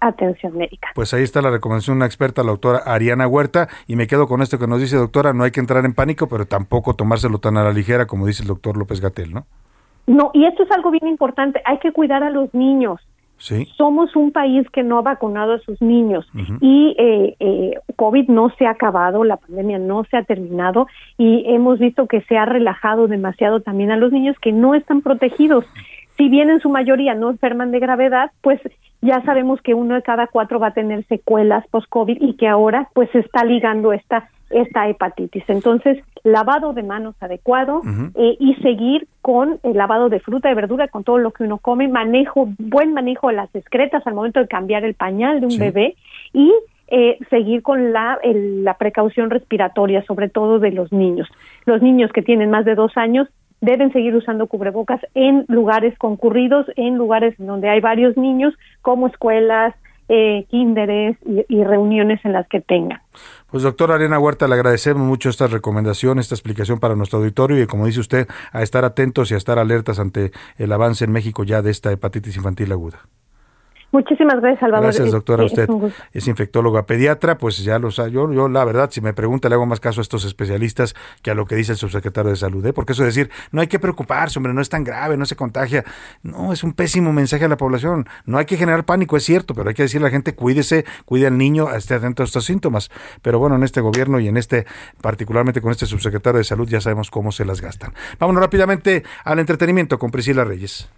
atención médica. Pues ahí está la recomendación de una experta, la doctora Ariana Huerta, y me quedo con esto que nos dice doctora, no hay que entrar en pánico, pero tampoco tomárselo tan a la ligera como dice el doctor López Gatel, ¿no? No, y esto es algo bien importante, hay que cuidar a los niños. Sí. Somos un país que no ha vacunado a sus niños y eh, eh, COVID no se ha acabado, la pandemia no se ha terminado y hemos visto que se ha relajado demasiado también a los niños que no están protegidos. Si bien en su mayoría no enferman de gravedad, pues ya sabemos que uno de cada cuatro va a tener secuelas post-COVID y que ahora pues se está ligando esta esta hepatitis. Entonces, lavado de manos adecuado eh, y seguir con el lavado de fruta y verdura, con todo lo que uno come, manejo, buen manejo de las excretas al momento de cambiar el pañal de un Sí. bebé y eh, seguir con la, el- la precaución respiratoria, sobre todo de los niños. Los niños que tienen más de dos años deben seguir usando cubrebocas en lugares concurridos, en lugares donde hay varios niños, como escuelas, eh, kinderes y, y reuniones en las que tengan. Pues doctora Ariana Huerta, le agradecemos mucho esta recomendación, esta explicación para nuestro auditorio y como dice usted, a estar atentos y a estar alertas ante el avance en México ya de esta hepatitis infantil aguda. Muchísimas gracias, Salvador. Gracias, Es- doctora. es Usted un gusto. es infectóloga pediatra, pues ya lo sabe. Yo, yo, la verdad, si me pregunta, le hago más caso a estos especialistas que a lo que dice el subsecretario de Salud, ¿eh? Porque eso de decir, no hay que preocuparse, hombre, no es tan grave, no se contagia. No, es un pésimo mensaje a la población. No hay que generar pánico, es cierto, pero hay que decirle a la gente, cuídese, cuide al niño, esté atento a estos síntomas. Pero bueno, en este gobierno y en este, particularmente con este subsecretario de Salud, ya sabemos cómo se las gastan. Vámonos rápidamente al entretenimiento con Priscila Reyes.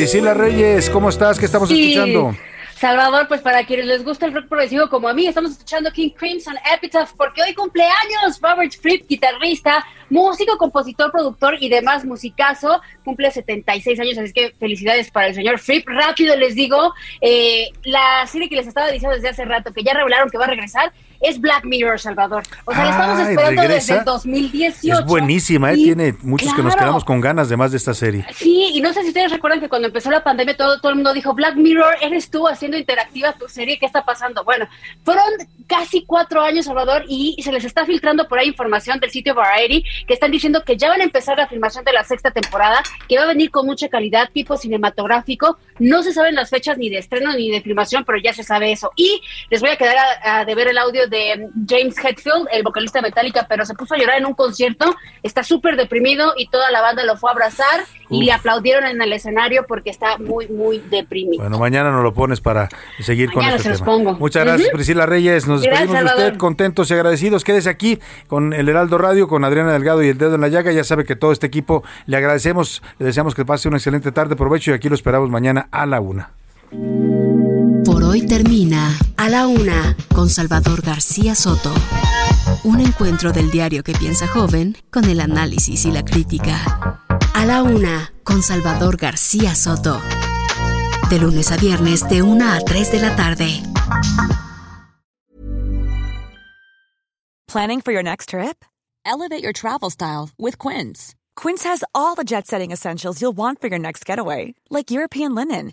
Priscila Reyes, ¿cómo estás? ¿Qué estamos Sí. escuchando? Salvador, pues para quienes les gusta el rock progresivo como a mí, estamos escuchando King Crimson Epitaph porque hoy cumpleaños Robert Fripp, guitarrista, músico, compositor, productor y demás musicazo, cumple 76 años, así que felicidades para el señor Fripp. Rápido les digo, eh, la serie que les estaba diciendo desde hace rato, que ya revelaron que va a regresar, es Black Mirror, Salvador. O sea, la estamos esperando regresa. desde el 2018. Es buenísima, ¿eh? Y- tiene muchos que nos claro. quedamos con ganas de más de esta serie. Sí, y no sé si ustedes recuerdan que cuando empezó la pandemia todo, todo el mundo dijo, Black Mirror, eres tú haciendo interactiva tu serie, ¿qué está pasando? Bueno, fueron casi cuatro años, Salvador, y se les está filtrando por ahí información del sitio Variety, que están diciendo que ya van a empezar la filmación de la sexta temporada, que va a venir con mucha calidad, tipo cinematográfico, no se saben las fechas ni de estreno ni de filmación, pero ya se sabe eso. Y les voy a quedar a, a deber el audio de James Hetfield, el vocalista de Metallica, pero se puso a llorar en un concierto, está súper deprimido y toda la banda lo fue a abrazar y le aplaudieron en el escenario porque está muy, muy deprimido. Bueno, mañana nos lo pones para seguir Mañana con se este los tema. pongo. Muchas gracias. Priscila Reyes. Nos Gracias, despedimos de usted contentos y agradecidos. Quédese aquí con el Heraldo Radio, con Adriana Delgado y el Dedo en la Llaga. Ya sabe que todo este equipo le agradecemos, le deseamos que pase una excelente tarde, provecho y aquí lo esperamos mañana a la una. Por hoy termina A la Una con Salvador García Soto. Un encuentro del diario que piensa joven con el análisis y la crítica. A la Una con Salvador García Soto. De lunes a viernes de 1 a 3 de la tarde. Planning for your next trip? Elevate your travel style with Quince. Quince has all the jet setting essentials you'll want for your next getaway, like European linen,